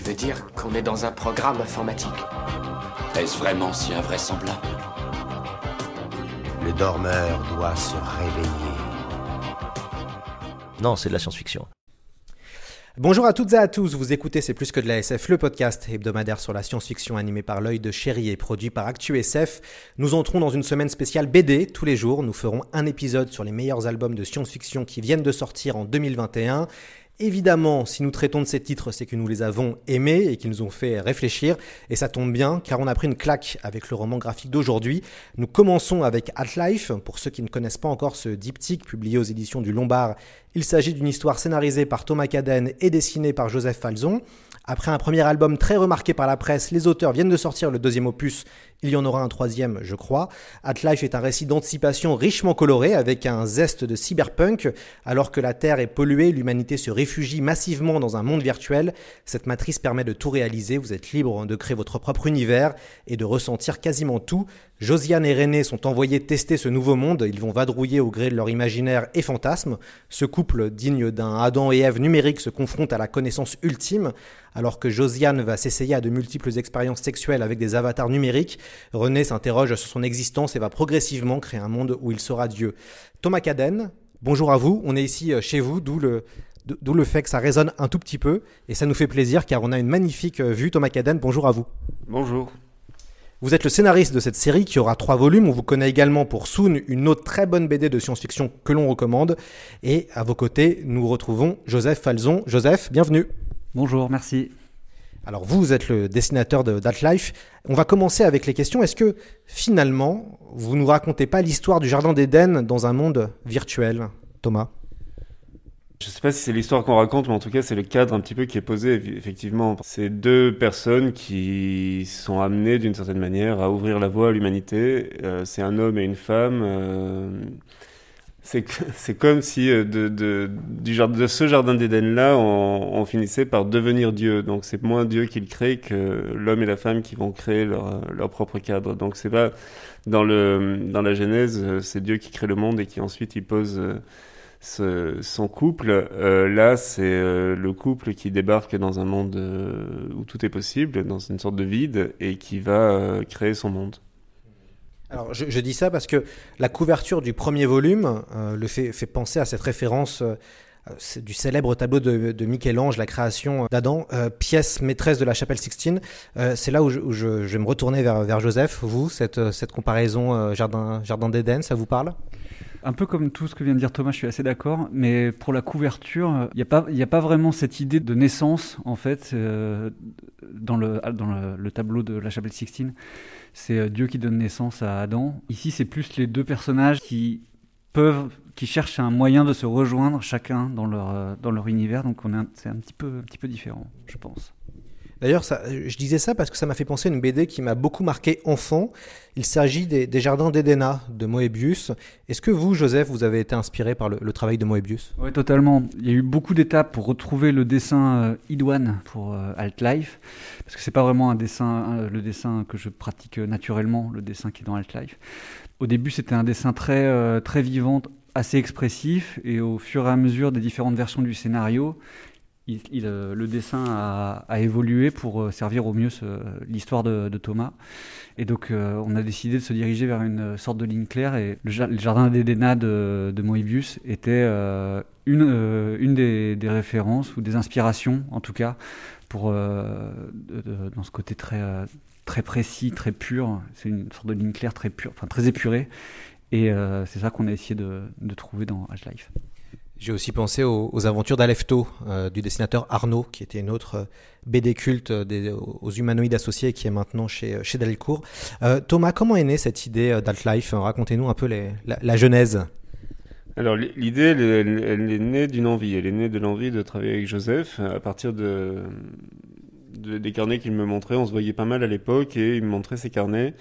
Tu veux dire qu'on est dans un programme informatique Est-ce vraiment si invraisemblable Le dormeur doit se réveiller. Non, c'est de la science-fiction. Bonjour à toutes et à tous, vous écoutez C'est plus que de la SF, le podcast hebdomadaire sur la science-fiction animé par l'œil de chéri et produit par ActuSF. Nous entrons dans une semaine spéciale BD. Tous les jours, nous ferons un épisode sur les meilleurs albums de science-fiction qui viennent de sortir en 2021 Évidemment, si nous traitons de ces titres, c'est que nous les avons aimés et qu'ils nous ont fait réfléchir. Et ça tombe bien, car on a pris une claque avec le roman graphique d'aujourd'hui. Nous commençons avec At Life. Pour ceux qui ne connaissent pas encore ce diptyque publié aux éditions du Lombard, il s'agit d'une histoire scénarisée par Thomas Caden et dessinée par Joseph Falzon. Après un premier album très remarqué par la presse, les auteurs viennent de sortir le deuxième opus. Il y en aura un troisième, je crois. At Life est un récit d'anticipation richement coloré avec un zeste de cyberpunk. Alors que la Terre est polluée, l'humanité se réfugie massivement dans un monde virtuel. Cette matrice permet de tout réaliser. Vous êtes libre de créer votre propre univers et de ressentir quasiment tout. Josiane et René sont envoyés tester ce nouveau monde. Ils vont vadrouiller au gré de leur imaginaire et fantasmes. Ce digne d'un Adam et Ève numérique se confronte à la connaissance ultime. Alors que Josiane va s'essayer à de multiples expériences sexuelles avec des avatars numériques, René s'interroge sur son existence et va progressivement créer un monde où il sera Dieu. Thomas Caden, bonjour à vous. On est ici euh, chez vous, d'où le, D'où le fait que ça résonne un tout petit peu, et ça nous fait plaisir car on a une magnifique euh, vue. Thomas Caden, bonjour à vous. Bonjour. Vous êtes le scénariste de cette série qui aura trois volumes. On vous connaît également pour Soon, une autre très bonne BD de science-fiction que l'on recommande. Et à vos côtés, nous retrouvons Joseph Falzon. Joseph, bienvenue. Bonjour, merci. Alors vous êtes le dessinateur de That Life. On va commencer avec les questions. Est-ce que finalement, vous ne nous racontez pas l'histoire du Jardin d'Éden dans un monde virtuel, Thomas je sais pas si c'est l'histoire qu'on raconte, mais en tout cas, c'est le cadre un petit peu qui est posé, effectivement. C'est deux personnes qui sont amenées, d'une certaine manière, à ouvrir la voie à l'humanité. Euh, c'est un homme et une femme. Euh, c'est comme si euh, de, ce jardin d'Éden-là, on, finissait par devenir Dieu. Donc c'est moins Dieu qui le crée que l'homme et la femme qui vont créer leur, propre cadre. Donc c'est pas dans la Genèse, c'est Dieu qui crée le monde et qui ensuite il pose son couple. Euh, là, c'est euh, le couple qui débarque dans un monde euh, où tout est possible, dans une sorte de vide, et qui va créer son monde. Alors, je, dis ça parce que la couverture du premier volume le fait, penser à cette référence du célèbre tableau de, Michel-Ange, la création d'Adam, pièce maîtresse de la chapelle Sixtine. c'est là où, je, vais me retourner vers, Joseph. Vous, cette, cette comparaison jardin, jardin d'Éden, ça vous parle? Un peu comme tout ce que vient de dire Thomas, je suis assez d'accord, mais pour la couverture, il n'y a, pas, vraiment cette idée de naissance, en fait, euh, dans, le, tableau de la chapelle Sixtine. C'est euh, Dieu qui donne naissance à Adam. Ici, c'est plus les deux personnages qui cherchent un moyen de se rejoindre chacun dans leur, euh, univers, donc c'est un petit peu différent, je pense. D'ailleurs, je disais ça parce que ça m'a fait penser à une BD qui m'a beaucoup marqué enfant. Il s'agit des, Jardins d'Edena de Moebius. Est-ce que vous, Joseph, vous avez été inspiré par le, travail de Moebius? Oui, totalement. Il y a eu beaucoup d'étapes pour retrouver le dessin euh, Idwan pour euh, Alt-Life, parce que c'est pas vraiment un dessin, le dessin que je pratique naturellement, le dessin qui est dans Alt-Life. Au début, c'était un dessin très, euh, très vivant, assez expressif, et au fur et à mesure des différentes versions du scénario, il, euh, le dessin a, évolué pour euh, servir au mieux l'histoire de, Thomas. Et donc, euh, on a décidé de se diriger vers une sorte de ligne claire. Et le, jardin d'Edena de, de, Moebius était une, des, références ou des inspirations, en tout cas, pour, dans ce côté très, très précis, très pur. C'est une sorte de ligne claire très pure, enfin très épurée. Et c'est ça qu'on a essayé de, de trouver dans H-Life. J'ai aussi pensé aux, aventures d'Alefto, euh, du dessinateur Arnaud, qui était une autre euh, BD culte des, aux humanoïdes associés qui est maintenant chez, chez Delcourt. Euh, Thomas, comment est née cette idée d'Alt-Life? Racontez-nous un peu la, genèse. Alors l'idée, elle, est née d'une envie. Elle est née de l'envie de travailler avec Joseph à partir de- des carnets qu'il me montrait. On se voyait pas mal à l'époque et il me montrait ses carnets.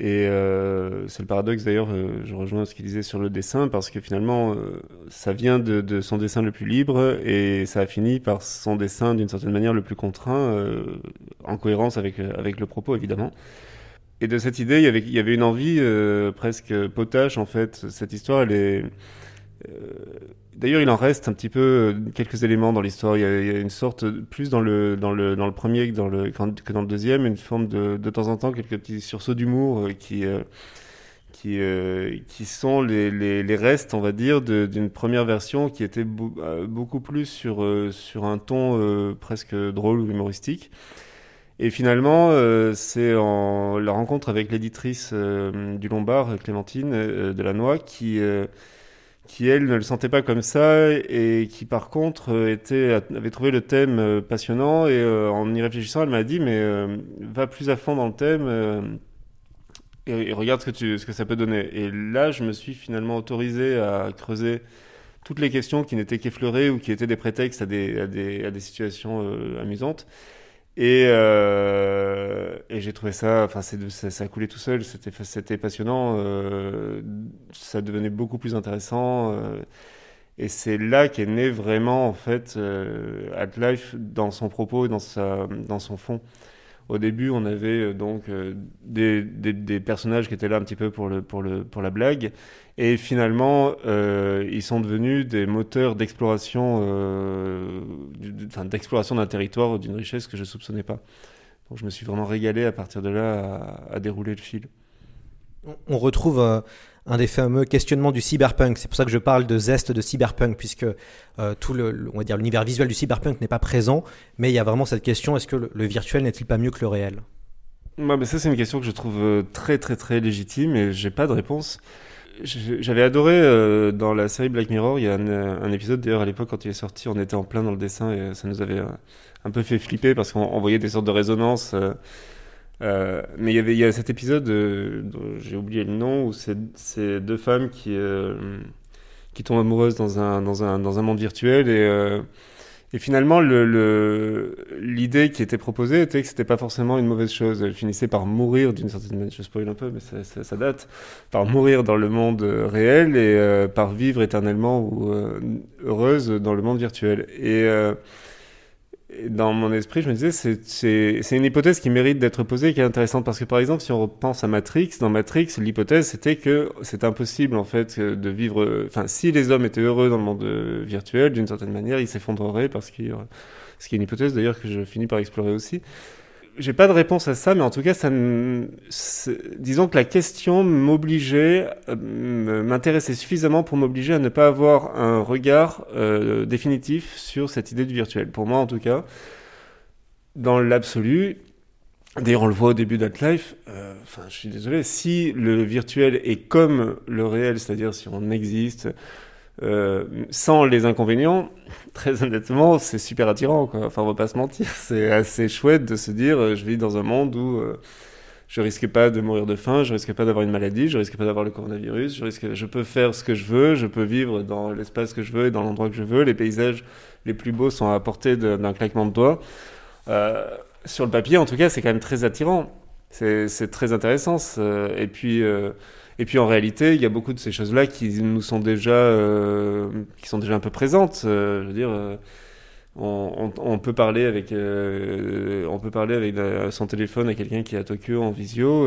Et euh, c'est le paradoxe d'ailleurs, euh, je rejoins ce qu'il disait sur le dessin, parce que finalement, euh, ça vient de, de son dessin le plus libre et ça a fini par son dessin d'une certaine manière le plus contraint, euh, en cohérence avec, euh, avec le propos évidemment. Et de cette idée, il y avait, il y avait une envie presque potache en fait. Cette histoire, elle est. D'ailleurs, il en reste un petit peu euh, quelques éléments dans l'histoire. Il, y a- une sorte, plus dans le, dans le, dans le premier que dans le, que dans le deuxième, une forme de, de temps en temps, quelques petits sursauts d'humour euh, qui, euh, qui, euh, qui sont les, les, les restes, on va dire, d'une première version qui était euh, beaucoup plus sur, sur un ton euh, presque drôle ou humoristique. Et finalement, euh, c'est en la rencontre avec l'éditrice du Lombard, Clémentine euh, Delannoy, qui, qui elle ne le sentait pas comme ça et qui par contre euh, était, avait trouvé le thème euh, passionnant et euh, en y réfléchissant, elle m'a dit mais euh, va plus à fond dans le thème euh, et, et regarde ce que, tu, ce que ça peut donner. Et là, je me suis finalement autorisé à creuser toutes les questions qui n'étaient qu'effleurées ou qui étaient des prétextes à des, à des, à des situations euh, amusantes. Et, euh, et j'ai trouvé ça, enfin, ça, a coulé tout seul, c'était, passionnant, euh, ça devenait beaucoup plus intéressant. euh, et c'est là qu'est né vraiment, en fait, euh, Life dans son propos et dans, son fond. Au début, on avait donc des, personnages qui étaient là un petit peu pour la blague. Et finalement, euh, ils sont devenus des moteurs d'exploration, euh, d'exploration d'un territoire ou d'une richesse que je soupçonnais pas. Donc je me suis vraiment régalé à partir de là à, à dérouler le fil. On- retrouve euh, un des fameux questionnements du cyberpunk. C'est pour ça que je parle de zeste de cyberpunk, puisque euh, tout le, on va dire, l'univers visuel du cyberpunk n'est pas présent, mais il y a vraiment cette question est-ce que le, le virtuel n'est-il pas mieux que le réel? Mais ça, c'est une question que je trouve très, très, très légitime et j'ai pas de réponse. J'avais adoré euh, dans la série Black Mirror, il y a un, euh, un épisode d'ailleurs à l'époque quand il est sorti, on était en plein dans le dessin et ça nous avait euh, un peu fait flipper parce qu'on on voyait des sortes de résonances. mais il y avait il y a cet épisode, dont j'ai oublié le nom, où c'est deux femmes qui, qui tombent amoureuses dans un, dans un, dans un monde virtuel et, et finalement le- le- l'idée qui était proposée était que c'était pas forcément une mauvaise chose. Elle finissait par mourir d'une certaine manière, je spoil un peu, mais ça, ça, ça date, par mourir dans le monde euh, réel et euh, par vivre éternellement ou euh, heureuse dans le monde virtuel. Et, euh, et dans mon esprit, je me disais, c'est- une hypothèse qui mérite d'être posée et qui est intéressante parce que, par exemple, si on repense à Matrix, dans Matrix, l'hypothèse c'était que c'est impossible en fait euh, de vivre. Enfin, si les hommes étaient heureux dans le monde euh, virtuel, d'une certaine manière, ils s'effondreraient parce qu'il ce qui est une hypothèse d'ailleurs que je finis par explorer aussi. J'ai pas de réponse à ça, mais en tout cas, ça me- disons que la question m'obligeait, euh, m'intéressait suffisamment pour m'obliger à ne pas avoir un regard euh, définitif sur cette idée du virtuel. Pour moi, en tout cas, dans l'absolu, d'ailleurs, on le voit au début d'Atlife, euh, enfin, je suis désolé, si le virtuel est comme le réel, c'est-à-dire si on existe, euh, sans les inconvénients, très honnêtement, c'est super attirant. Enfin, on va pas se mentir. C'est assez chouette de se dire, euh, je vis dans un monde où euh, je risque pas de mourir de faim, je risque pas d'avoir une maladie, je risque pas d'avoir le coronavirus, je peux faire ce que je veux, je peux vivre dans l'espace que je veux et dans l'endroit que je veux. Les paysages les plus beaux sont à portée d'un claquement de doigts. Euh, sur le papier, en tout cas, c'est quand même très attirant. C'est très intéressant. Et puis, et puis en réalité, il y a beaucoup de ces choses-là qui nous sont déjà, euh, qui sont déjà un peu présentes. Euh, je veux dire, euh, on, peut parler avec, euh, on peut parler avec son téléphone à quelqu'un qui est à Tokyo en visio.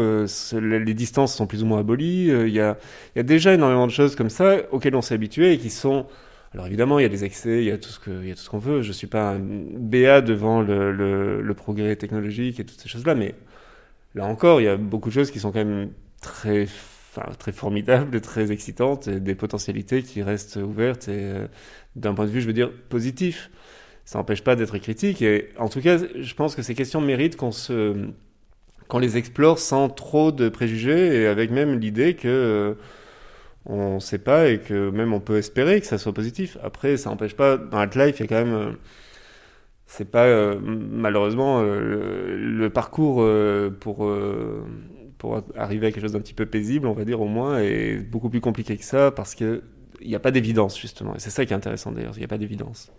les distances sont plus ou moins abolies. Il y a, il y a déjà énormément de choses comme ça auxquelles on s'est habitué et qui sont alors évidemment, il y a des excès, il y a tout ce que, il y a tout ce qu'on veut. Je suis pas un béat devant le, le, le progrès technologique et toutes ces choses-là, mais là encore, il y a beaucoup de choses qui sont quand même très, enfin, très formidables, très excitantes, et des potentialités qui restent ouvertes et euh, d'un point de vue, je veux dire, positif. Ça n'empêche pas d'être critique. Et en tout cas, je pense que ces questions méritent qu'on se, qu'on les explore sans trop de préjugés et avec même l'idée que euh, on ne sait pas et que même on peut espérer que ça soit positif. Après, ça n'empêche pas, dans Life, il y a quand même. euh, c'est pas euh, malheureusement le, parcours pour, pour arriver à quelque chose d'un petit peu paisible, on va dire au moins, est beaucoup plus compliqué que ça parce qu'il n'y a pas d'évidence justement. Et c'est ça qui est intéressant d'ailleurs, il n'y a pas d'évidence.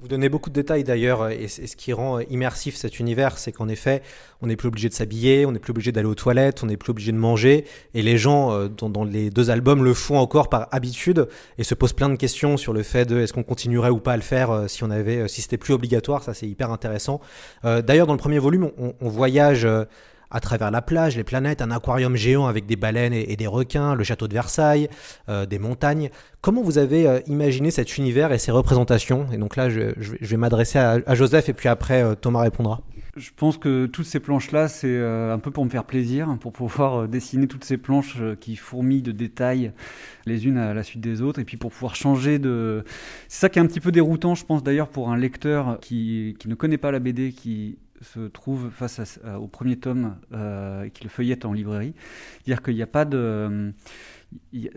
Vous donnez beaucoup de détails d'ailleurs, et et ce qui rend immersif cet univers, c'est qu'en effet, on n'est plus obligé de s'habiller, on n'est plus obligé d'aller aux toilettes, on n'est plus obligé de manger, et les gens euh, dans, les deux albums le font encore par habitude et se posent plein de questions sur le fait de est-ce qu'on continuerait ou pas à le faire euh, si on avait, euh, si c'était plus obligatoire. Ça, c'est hyper intéressant. D'ailleurs, dans le premier volume, on, voyage. À travers la plage, les planètes, un aquarium géant avec des baleines et, des requins, le château de Versailles, euh, des montagnes. Comment vous avez euh, imaginé cet univers et ses représentations? Et donc là, je, vais- m'adresser à, Joseph et puis après, euh, Thomas répondra. Je pense que toutes ces planches-là, c'est un peu pour me faire plaisir, pour pouvoir dessiner toutes ces planches qui fourmillent de détails les unes à la suite des autres, et puis pour pouvoir changer de... C'est ça qui est un petit peu déroutant, je pense d'ailleurs, pour un lecteur qui, qui ne connaît pas la BD, qui se trouve face à- au premier tome euh, qui le feuillette en librairie. Dire qu'il n'y a pas de...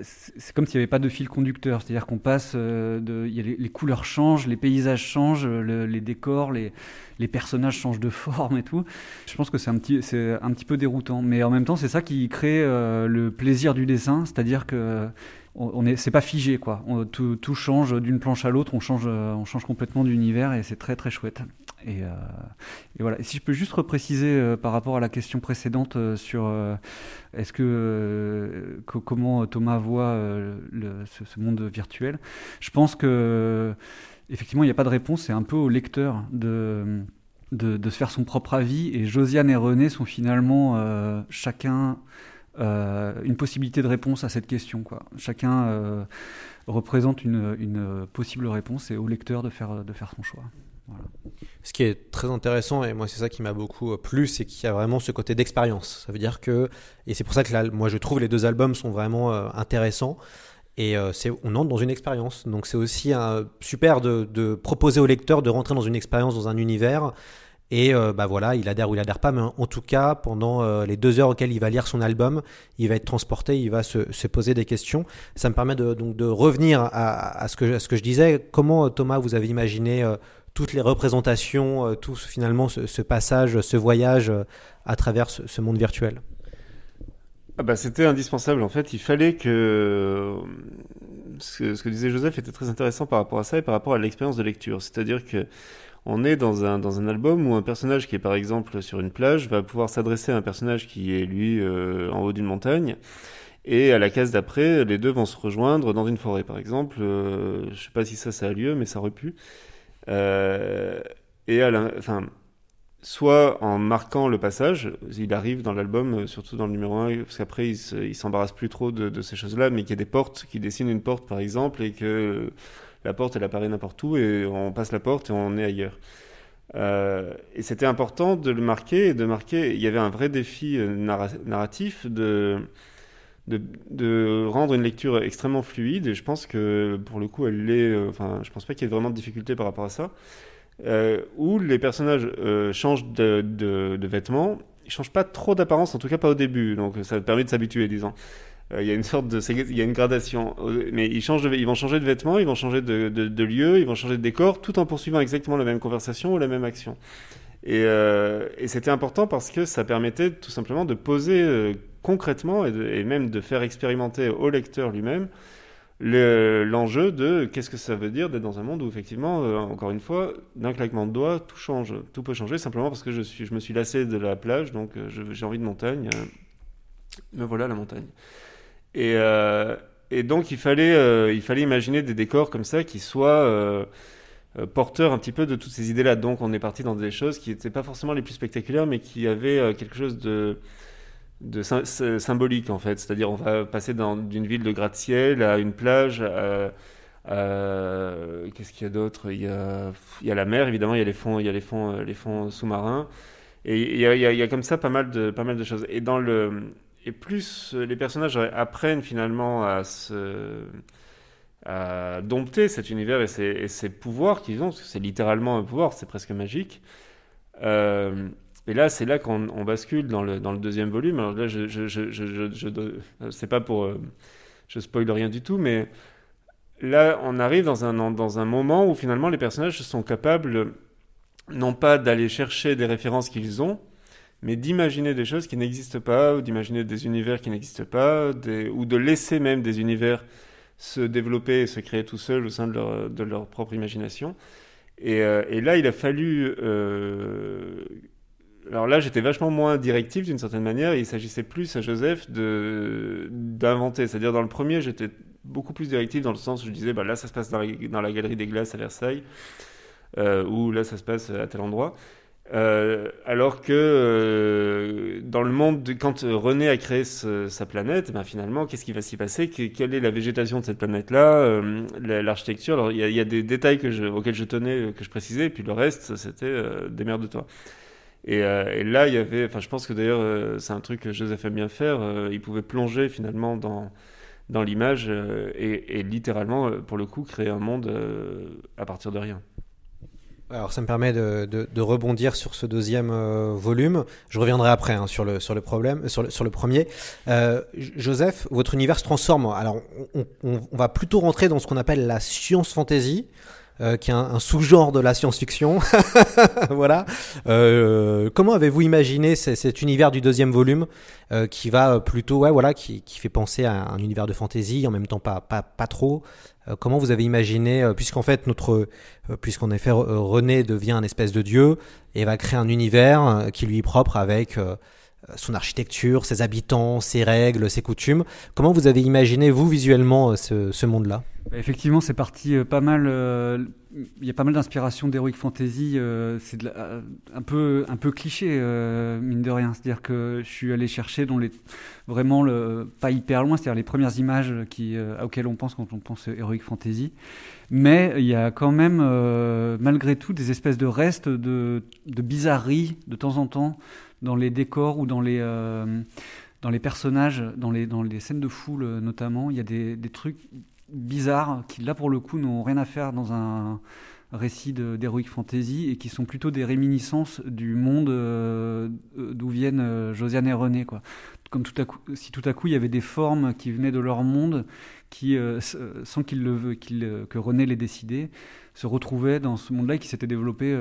C'est comme s'il n'y avait pas de fil conducteur, c'est-à-dire qu'on passe euh, les, couleurs changent, les paysages changent, le- les décors, les, personnages changent de forme et tout. Je pense que c'est un petit, un petit peu déroutant, mais en même temps c'est ça qui crée euh, le plaisir du dessin, c'est-à-dire que on est, c'est pas figé quoi. Tout, tout change d'une planche à l'autre, on change, euh, on change complètement d'univers et c'est très très chouette. Et, euh, et voilà. Si je peux juste repréciser euh, par rapport à la question précédente euh, sur est-ce que, co- comment Thomas voit ce, monde virtuel, je pense que effectivement il n'y a pas de réponse, c'est un peu au lecteur de, de, se faire son propre avis. Et Josiane et René sont finalement chacun une possibilité de réponse à cette question. Chacun représente une, une possible réponse et au lecteur de faire, de faire son choix. Ce qui est très intéressant, et moi c'est ça qui m'a beaucoup plu, c'est qu'il y a vraiment ce côté d'expérience. Ça veut dire que, et c'est pour ça que là, moi je trouve les deux albums sont vraiment euh, intéressants. Et euh, on entre dans une expérience. Donc c'est aussi euh, super de, proposer au lecteur de rentrer dans une expérience, dans un univers. Et bah voilà, il adhère ou il adhère pas, mais en, tout cas, pendant les deux heures auxquelles il va lire son album, il va être transporté, il va se, se poser des questions. Ça me permet de, donc de revenir à, ce que, je disais. Comment, Thomas, vous avez imaginé toutes les représentations, euh, tout finalement ce, passage, ce voyage euh, à travers ce, monde virtuel Ah bah, c'était indispensable en fait. Il fallait que ce, que ce que disait Joseph était très intéressant par rapport à ça et par rapport à l'expérience de lecture. C'est-à-dire que on est dans un, dans un album où un personnage qui est par exemple sur une plage va pouvoir s'adresser à un personnage qui est lui euh, en haut d'une montagne. Et à la case d'après, les deux vont se rejoindre dans une forêt, par exemple. Euh, je sais pas si ça, ça a lieu, mais ça aurait pu. Euh, et enfin, soit en marquant le passage, il arrive dans l'album, euh, surtout dans le numéro 1, parce qu'après il se- il s'embarrasse plus trop de, ces choses-là, mais qu'il y a des portes, qui dessinent une porte par exemple, et que la porte elle apparaît n'importe où, et on passe la porte et on est ailleurs. Euh, et c'était important de le marquer, et de marquer, il y avait un vrai défi narra- narratif de, de, rendre une lecture extrêmement fluide, et je pense que pour le coup elle l'est, euh, enfin je pense pas qu'il y ait vraiment de difficulté par rapport à ça euh, où les personnages euh, changent de, vêtements. Ils changent pas trop d'apparence, en tout cas pas au début. Donc ça permet de s'habituer, disons. Il y a une sorte de, il y a une gradation, mais ils changent, ils vont changer de vêtements, ils vont changer de, lieu, ils vont changer de décor, tout en poursuivant exactement la même conversation ou la même action. Et, c'était important parce que ça permettait tout simplement de poser concrètement et, même de faire expérimenter au lecteur lui-même le- l'enjeu de qu'est-ce que ça veut dire d'être dans un monde où effectivement, euh, encore une fois, d'un claquement de doigts, tout change. Tout peut changer simplement parce que je, suis, je me suis lassé de la plage, donc euh, j'ai envie de montagne. euh, me voilà la montagne. Et, euh, et donc il fallait, il fallait imaginer des décors comme ça qui soient porteurs un petit peu de toutes ces idées-là. Donc on est parti dans des choses qui n'étaient pas forcément les plus spectaculaires, mais qui avaient quelque chose de symbolique en fait. C'est-à-dire on va passer d'une ville de gratte-ciel à une plage. Qu'est-ce qu'il y a d'autre? Il y a, la mer évidemment, il y a les fonds, il y a les fonds, euh, les fonds sous-marins. Et il y, a, comme ça pas mal de, pas mal de choses. Et dans le et plus euh, les personnages apprennent finalement à dompter cet univers et ses pouvoirs qu'ils ont, c'est littéralement un pouvoir, c'est presque magique. Euh, et là, c'est là qu'on on bascule dans le, dans le deuxième volume. Alors là, je, je, je, je, euh, c'est pas pour, euh, je spoil rien du tout, mais là, on arrive dans un, dans un moment où finalement les personnages sont capables, non pas d'aller chercher des références qu'ils ont, mais d'imaginer des choses qui n'existent pas, ou d'imaginer des univers qui n'existent pas, ou de laisser même des univers se développer et se créer tout seuls au sein de leur, de leur propre imagination. Et, euh, et là, il a fallu. Alors là, j'étais vachement moins directif d'une certaine manière. Il s'agissait plus à Joseph de d'inventer. C'est-à-dire dans le premier, j'étais beaucoup plus directif dans le sens où je disais, bah là, ça se passe dans la, galerie des glaces à Versailles, euh, ou là, ça se passe à tel endroit. Euh, alors que euh, dans le monde, de- quand René a créé sa planète, ben finalement, qu'est-ce qui va s'y passer? Que- Quelle est la végétation de cette planète-là? La- L'architecture Alors, il y, a- des détails auxquels je tenais, que je précisais, et puis le reste, c'était euh, démerde-toi. Et, euh, et là, il y avait, enfin, je pense que d'ailleurs, euh, c'est un truc que Joseph aime bien faire. euh, il pouvait plonger finalement dans dans l'image et, littéralement, pour le coup, créer un monde à partir de rien. Alors ça me permet de, de- rebondir sur ce deuxième volume. Je reviendrai après hein, sur, le, sur le problème, sur sur le premier. Joseph, votre univers se transforme. Alors on va plutôt rentrer dans ce qu'on appelle la science fantasy. Euh, qui est un, un sous-genre de la science-fiction. voilà. Euh, comment avez-vous imaginé cet univers du deuxième volume euh, qui va plutôt, ouais, voilà, qui, qui fait penser à un univers de fantasy, en même temps pas, pas, pas trop. Euh, comment vous avez imaginé, euh, puisqu'en fait notre, euh, puisqu'en effet René devient un espèce de dieu et va créer un univers qui lui est propre avec son architecture, ses habitants, ses règles, ses coutumes. Comment vous avez imaginé vous visuellement euh, ce, monde-là? Bah, Effectivement, c'est parti euh, pas mal. euh, Il y a pas mal d'inspiration d'Heroic Fantasy. euh, c'est euh, un peu un peu cliché, euh, mine de rien. C'est-à-dire que je suis allé chercher dans vraiment le pas hyper loin, c'est-à-dire les premières images qui euh, auxquelles on pense quand on pense Heroic Fantasy. Mais il y a quand même, euh, malgré tout, des espèces de restes de bizarreries de temps en temps dans les décors ou dans les euh, dans les personnages, dans les dans les scènes de foule euh, notamment. Il y a des, des trucs bizarres qui là pour le coup n'ont rien à faire dans un récit d'heroic fantasy et qui sont plutôt des réminiscences du monde euh, d'où viennent Josiane et René quoi. Comme si tout à coup il y avait des formes qui venaient de leur monde qui sans qu'il le euh, que René les décidait, se retrouvaient dans ce monde-là et qui s'était développé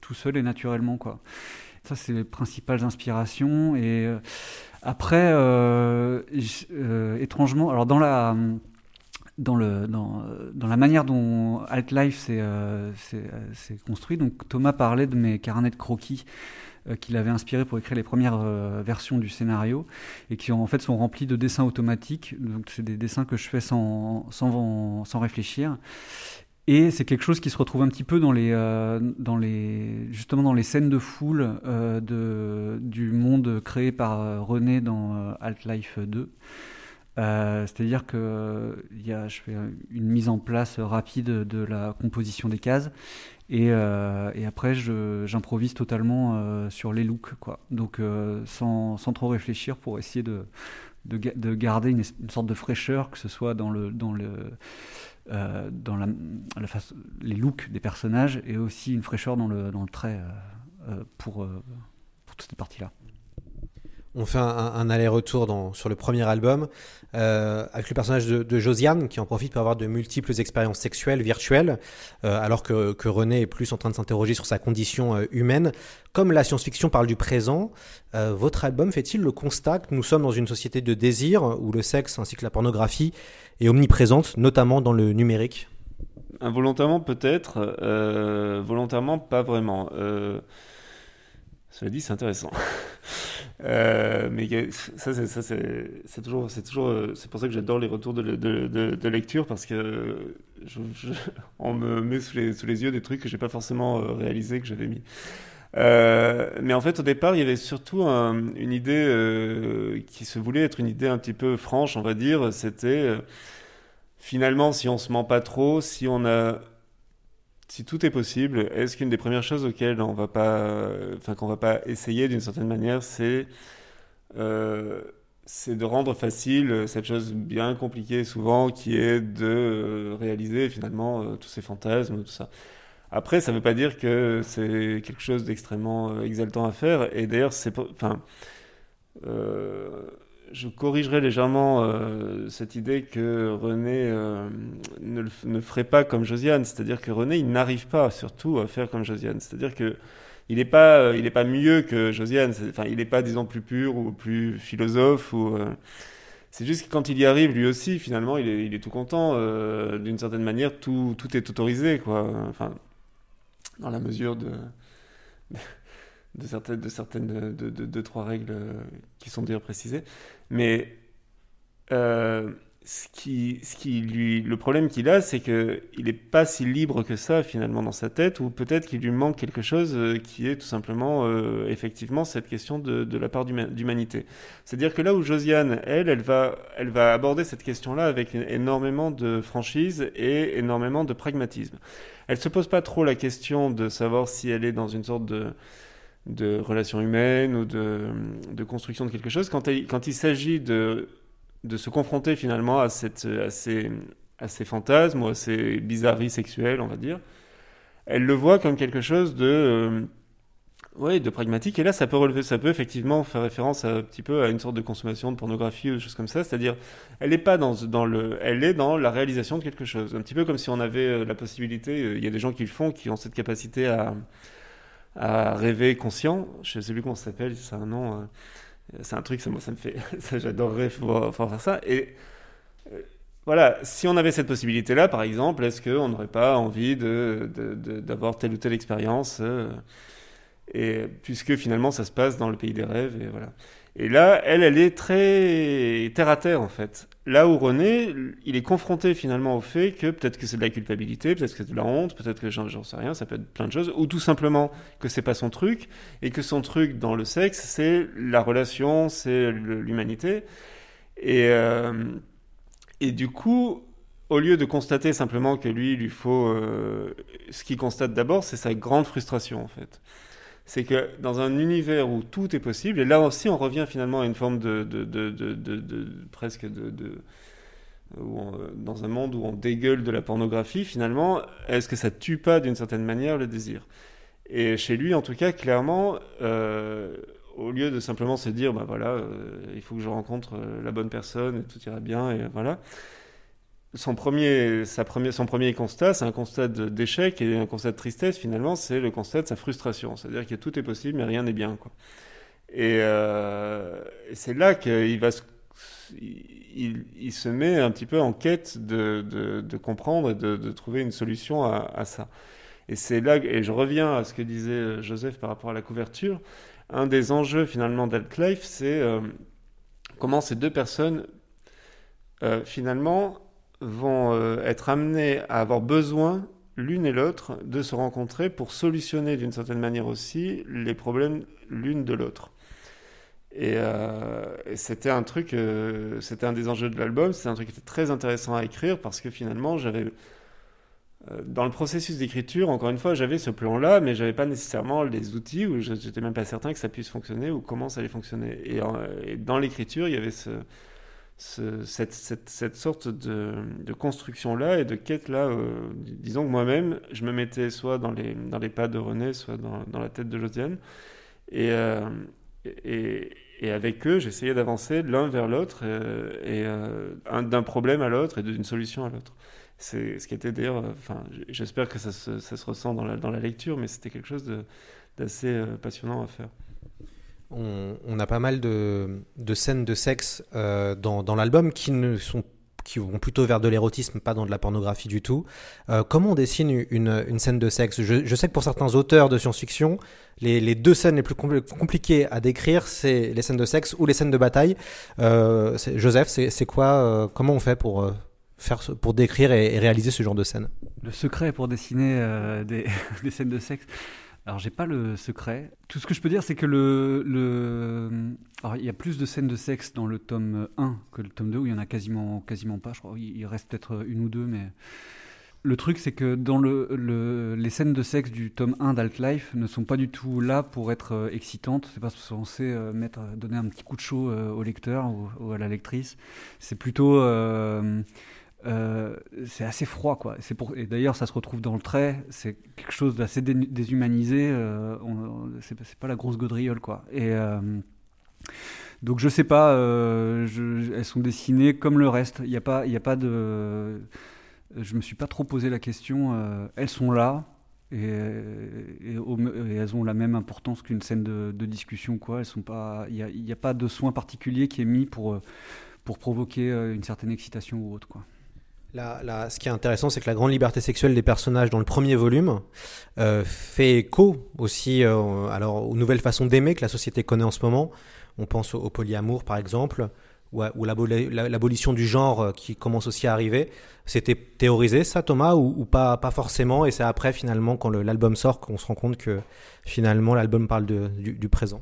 tout seul et naturellement quoi. Ça c'est les principales inspirations et euh, après euh, euh, étrangement alors dans la manière dont Alt-Life s'est euh, s'est, construit. Donc Thomas parlait de mes carnets de croquis qu'il avait inspirés pour écrire les premières versions du scénario et qui en fait sont remplis de dessins automatiques. Donc c'est des dessins que je fais sans, sans, sans réfléchir. Et c'est quelque chose qui se retrouve un petit peu dans les, euh, dans les, justement dans les scènes de foule euh, de, du monde créé par euh, René dans euh, Alt-Life 2. Euh, C'est-à-dire que y a, je fais une mise en place rapide de la composition des cases et, euh, et après j'improvise totalement sur les looks, quoi. Donc sans, sans trop réfléchir pour essayer de, de, de garder une, une sorte de fraîcheur, que ce soit dans le dans le euh, dans la, les looks des personnages et aussi une fraîcheur dans le dans le trait euh, euh, pour pour toute cette partie-là. On fait un, aller-retour sur le premier album avec le personnage de, Josiane qui en profite pour avoir de multiples expériences sexuelles virtuelles, alors que, que René est plus en train de s'interroger sur sa condition humaine. Comme la science-fiction parle du présent, votre album fait-il le constat que nous sommes dans une société de désir où le sexe ainsi que la pornographie est omniprésente, notamment dans le numérique Involontairement peut-être, euh, volontairement pas vraiment. Euh, cela dit, c'est intéressant. Euh, mais ça, c'est, toujours, c'est toujours, c'est pour ça que j'adore les retours de, lecture parce que on me met sous les, yeux des trucs que j'ai pas forcément réalisé que j'avais mis. Euh, mais en fait, au départ, il y avait surtout un- une idée euh, qui se voulait être une idée un petit peu franche, on va dire. C'était euh, finalement, si on se ment pas trop, si on a si tout est possible, est-ce qu'une des premières choses auxquelles on va pas, enfin qu'on va pas essayer d'une certaine manière, c'est de rendre facile cette chose bien compliquée souvent, qui est de réaliser finalement tous ces fantasmes, tout ça. Après, ça ne veut pas dire que c'est quelque chose d'extrêmement euh, exaltant à faire. Et d'ailleurs, euh, je corrigerai légèrement euh, cette idée que René ne, ne ferait pas comme Josiane. C'est-à-dire que René, il n'arrive pas surtout à faire comme Josiane. C'est-à-dire que il n'est pas, il pas mieux que Josiane. Enfin, il n'est pas, disons, plus pur ou plus philosophe. Ou, c'est juste que quand il y arrive, lui aussi, finalement, il est, il est tout content. D'une certaine manière, tout, tout est autorisé, quoi. Enfin, dans la mesure de, de certaines, de, certaines, de, trois règles euh, qui sont bien précisées. Mais euh, ce qui, le problème qu'il a, c'est qu'il n'est pas si libre que ça finalement dans sa tête, ou peut-être qu'il lui manque quelque chose euh, qui est tout simplement, euh, effectivement, cette question de, la part d'huma- d'humanité. C'est-à-dire que là où Josiane, elle, elle va, elle va aborder cette question-là avec énormément de franchise et énormément de pragmatisme. Elle se pose pas trop la question de savoir si elle est dans une sorte de de relation humaine ou de, de construction de quelque chose. Quand, elle- quand il s'agit de de se confronter finalement à, cette, à, ces, à ces fantasmes ou à ces bizarreries sexuelles, on va dire, elle le voit comme quelque chose de, euh, ouais, de pragmatique. Et là, ça peut relever, ça peut effectivement faire référence à, un petit peu à une sorte de consommation de pornographie ou des choses comme ça. C'est-à-dire, elle n'est pas dans, dans le, elle est dans la réalisation de quelque chose. Un petit peu comme si on avait euh, la possibilité. euh, Il y a des gens qui le font, qui ont cette capacité à, à rêver conscient. Je sais plus comment ça s'appelle. C'est un nom. euh, c'est un truc, ça, moi, ça me fait, j'adorerais pouvoir, faire ça. Et euh, voilà, si on avait cette possibilité-là, par exemple, est-ce qu'on n'aurait pas envie de- d'avoir telle ou telle expérience euh, et puisque finalement ça se passe dans le pays des rêves et voilà. Et là, elle, elle est très terre à terre en fait. Là où René, il est confronté finalement au fait que peut-être que c'est de la culpabilité, peut-être que c'est de la honte, peut-être que j'en, sais rien, ça peut être plein de choses, ou tout simplement que c'est pas son truc et que son truc dans le sexe, c'est la relation, c'est l'humanité. Et euh, et du coup, au lieu de constater simplement que lui, il lui faut. euh, ce qu'il constate d'abord, c'est sa grande frustration, en fait. C'est que dans un univers où tout est possible, et là aussi, on revient finalement à une forme de. presque de. dans un monde où on dégueule de la pornographie, finalement, est-ce que ça tue pas d'une certaine manière le désir? Et chez lui, en tout cas, clairement, euh, au lieu de simplement se dire, bah voilà, euh, il faut que je rencontre euh, la bonne personne et tout ira bien, et voilà. Son premier, sa premier, son premier constat, c'est un constat d'échec et un constat de tristesse, finalement, c'est le constat de sa frustration. C'est-à-dire que tout est possible, mais rien n'est bien, euh, et c'est là qu'il va se, il, se met un petit peu en quête de, comprendre et de, trouver une solution à, ça. Et c'est là, et je reviens à ce que disait Joseph par rapport à la couverture, un des enjeux finalement d'Altlife, c'est euh, comment ces deux personnes euh, finalement vont euh, être amenées à avoir besoin l'une et l'autre de se rencontrer pour solutionner d'une certaine manière aussi les problèmes l'une de l'autre. Et, euh, c'était un truc, euh, c'était un des enjeux de l'album, c'était un truc qui était très intéressant à écrire parce que finalement j'avais dans le processus d'écriture, encore une fois, j'avais ce plan-là, mais j'avais pas nécessairement les outils ou je n'étais même pas certain que ça puisse fonctionner ou comment ça allait fonctionner. Et dans l'écriture, il y avait ce, ce- cette, cette, cette sorte de, de construction-là et de quête-là. euh, disons que moi-même, je me mettais soit dans les, dans les pas de René, soit dans, dans la tête de Josiane. Et, euh, et, et avec eux, j'essayais d'avancer l'un vers l'autre, euh, et un- d'un problème à l'autre et d'une solution à l'autre. C'est ce qui était d'ailleurs, enfin, j'espère que ça se, ça se ressent dans la, dans la lecture, mais c'était quelque chose d'assez passionnant à faire. On, a pas mal de, scènes de sexe euh, dans, l'album qui sont qui vont plutôt vers de l'érotisme, pas dans de la pornographie du tout. Euh, comment on dessine une, scène de sexe? Je, sais que pour certains auteurs de science-fiction, les, deux scènes les plus compli- compliquées à décrire, c'est les scènes de sexe ou les scènes de bataille. Euh, Joseph, c'est quoi Comment on fait pour faire pour décrire et, réaliser ce genre de scène? Le secret pour dessiner des, des scènes de sexe? Alors, j'ai pas le secret. Tout ce que je peux dire, c'est que le, le... Alors, il y a plus de scènes de sexe dans le tome 1 que le tome 2, où il y en a quasiment, quasiment pas. Je crois il il reste peut-être une ou deux, mais. Le truc, c'est que dans le, le- les scènes de sexe du tome 1 d'Alt-Life ne sont pas du tout là pour être euh, excitantes. C'est pas censé euh, mettre, donner un petit coup de chaud euh, au lecteur ou, à la lectrice. C'est plutôt. Euh, c'est assez froid quoi. C'est pour et d'ailleurs ça se retrouve dans le trait. C'est quelque chose d'assez dé- déshumanisé. euh, on- c'est pas la grosse gaudriole quoi. Et euh, donc je sais pas. euh, elles sont dessinées comme le reste. Il n'y a pas, il a pas de. Je me suis pas trop posé la question. elles sont là. Et, elles ont la même importance qu'une scène de, discussion quoi. Elles sont pas. Il n'y a, a pas de soin particulier qui est mis pour pour provoquer une certaine excitation ou autre quoi. Ce qui est intéressant, c'est que la grande liberté sexuelle des personnages dans le premier volume euh, fait écho aussi euh, alors, aux nouvelles façons d'aimer que la société connaît en ce moment. On pense au, au polyamour, par exemple, ou, l'abolition du genre euh, qui commence aussi à arriver. C'était théorisé, ça, Thomas, ou, pas, forcément? Et c'est après, finalement, quand l'album sort, qu'on se rend compte que finalement, l'album parle du présent.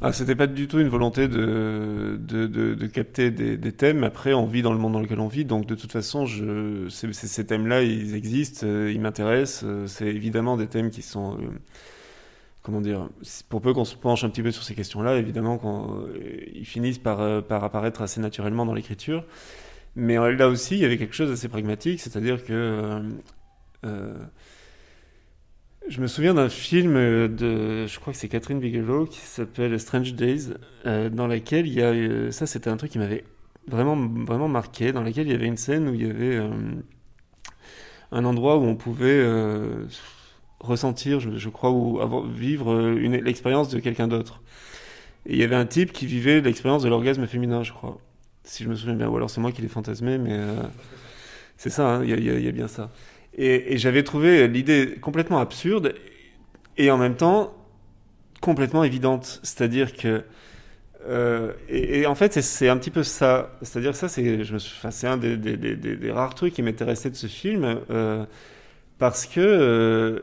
Ah, c'était pas du tout une volonté de, de, capter des, thèmes. Après, on vit dans le monde dans lequel on vit, donc de toute façon, ces, thèmes-là, ils existent, euh, ils m'intéressent. euh, C'est évidemment des thèmes qui sont, euh, comment dire, pour peu qu'on se penche un petit peu sur ces questions-là, évidemment, ils finissent par, par apparaître assez naturellement dans l'écriture. Mais là aussi, il y avait quelque chose d'assez pragmatique, c'est-à-dire que je me souviens d'un film de, je crois que c'est Catherine Bigelow, qui s'appelle Strange Days, euh, dans laquelle il y a, euh, ça c'était un truc qui m'avait vraiment, vraiment marqué, dans laquelle il y avait une scène où il y avait euh, un endroit où on pouvait euh, ressentir, je, crois, ou vivre euh, l'expérience de quelqu'un d'autre. Et il y avait un type qui vivait l'expérience de l'orgasme féminin, je crois. Si je me souviens bien, ou alors c'est moi qui l'ai fantasmé, mais euh, c'est ça, hein, il y a bien ça. Et, et j'avais trouvé l'idée complètement absurde et en même temps complètement évidente. C'est-à-dire que. euh, et, en fait, c'est- un petit peu ça. C'est-à-dire que ça, c'est enfin, un des, des- des- des- rares trucs qui resté de ce film euh, parce que. euh,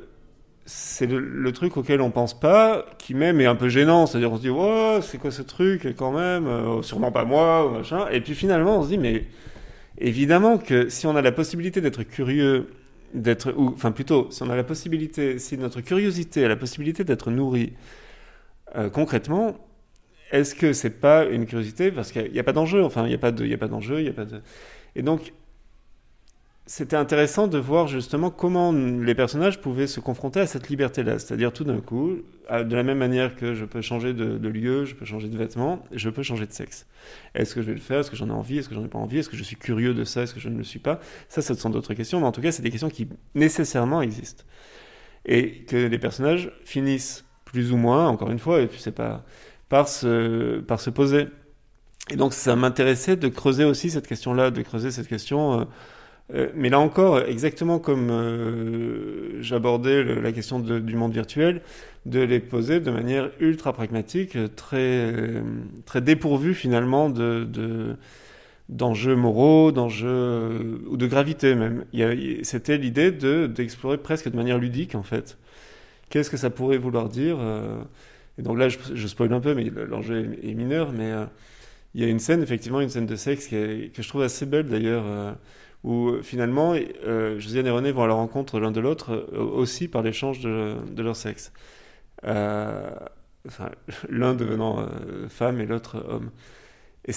c'est le, le truc auquel on pense pas, qui même est un peu gênant. C'est-à-dire, on se dit, ouais, c'est quoi ce truc quand même Euh, Sûrement pas moi, machin. Et puis finalement, on se dit, mais évidemment que si on a la possibilité d'être curieux, d'être, ou enfin plutôt, si on a la possibilité, si notre curiosité a la possibilité d'être nourrie euh, concrètement, est-ce que c'est pas une curiosité? Parce qu'il n'y a, pas d'enjeu, enfin il n'y a pas de, il y a pas d'enjeu, il y a pas de, et donc c'était intéressant de voir justement comment les personnages pouvaient se confronter à cette liberté-là. C'est-à-dire tout d'un coup, de la même manière que je peux changer de, lieu, je peux changer de vêtements, je peux changer de sexe. Est-ce que je vais le faire? Est-ce que j'en ai envie? Est-ce que j'en ai pas envie? Est-ce que je suis curieux de ça? Est-ce que je ne le suis pas? Ça, ce sont d'autres questions, mais en tout cas, c'est des questions qui nécessairement existent. Et que les personnages finissent plus ou moins, encore une fois, et puis c'est pas par se, par se poser. Et donc, ça m'intéressait de creuser aussi cette question-là, de creuser cette question. euh, euh, mais là encore, exactement comme euh, j'abordais la question du monde virtuel, de les poser de manière ultra pragmatique, très, euh, très dépourvue finalement de, de- d'enjeux moraux, d'enjeux ou de gravité même. C'était l'idée de, d'explorer presque de manière ludique en fait. Qu'est-ce que ça pourrait vouloir dire Et donc là, je, je spoil un peu, mais l'enjeu est, mineur, mais il y a une scène, effectivement, une scène de sexe que je trouve assez belle d'ailleurs. Où euh, finalement euh, Josiane et René vont à la rencontre l'un de l'autre euh, aussi par l'échange de, leur sexe. Enfin, l'un devenant femme et l'autre homme. Et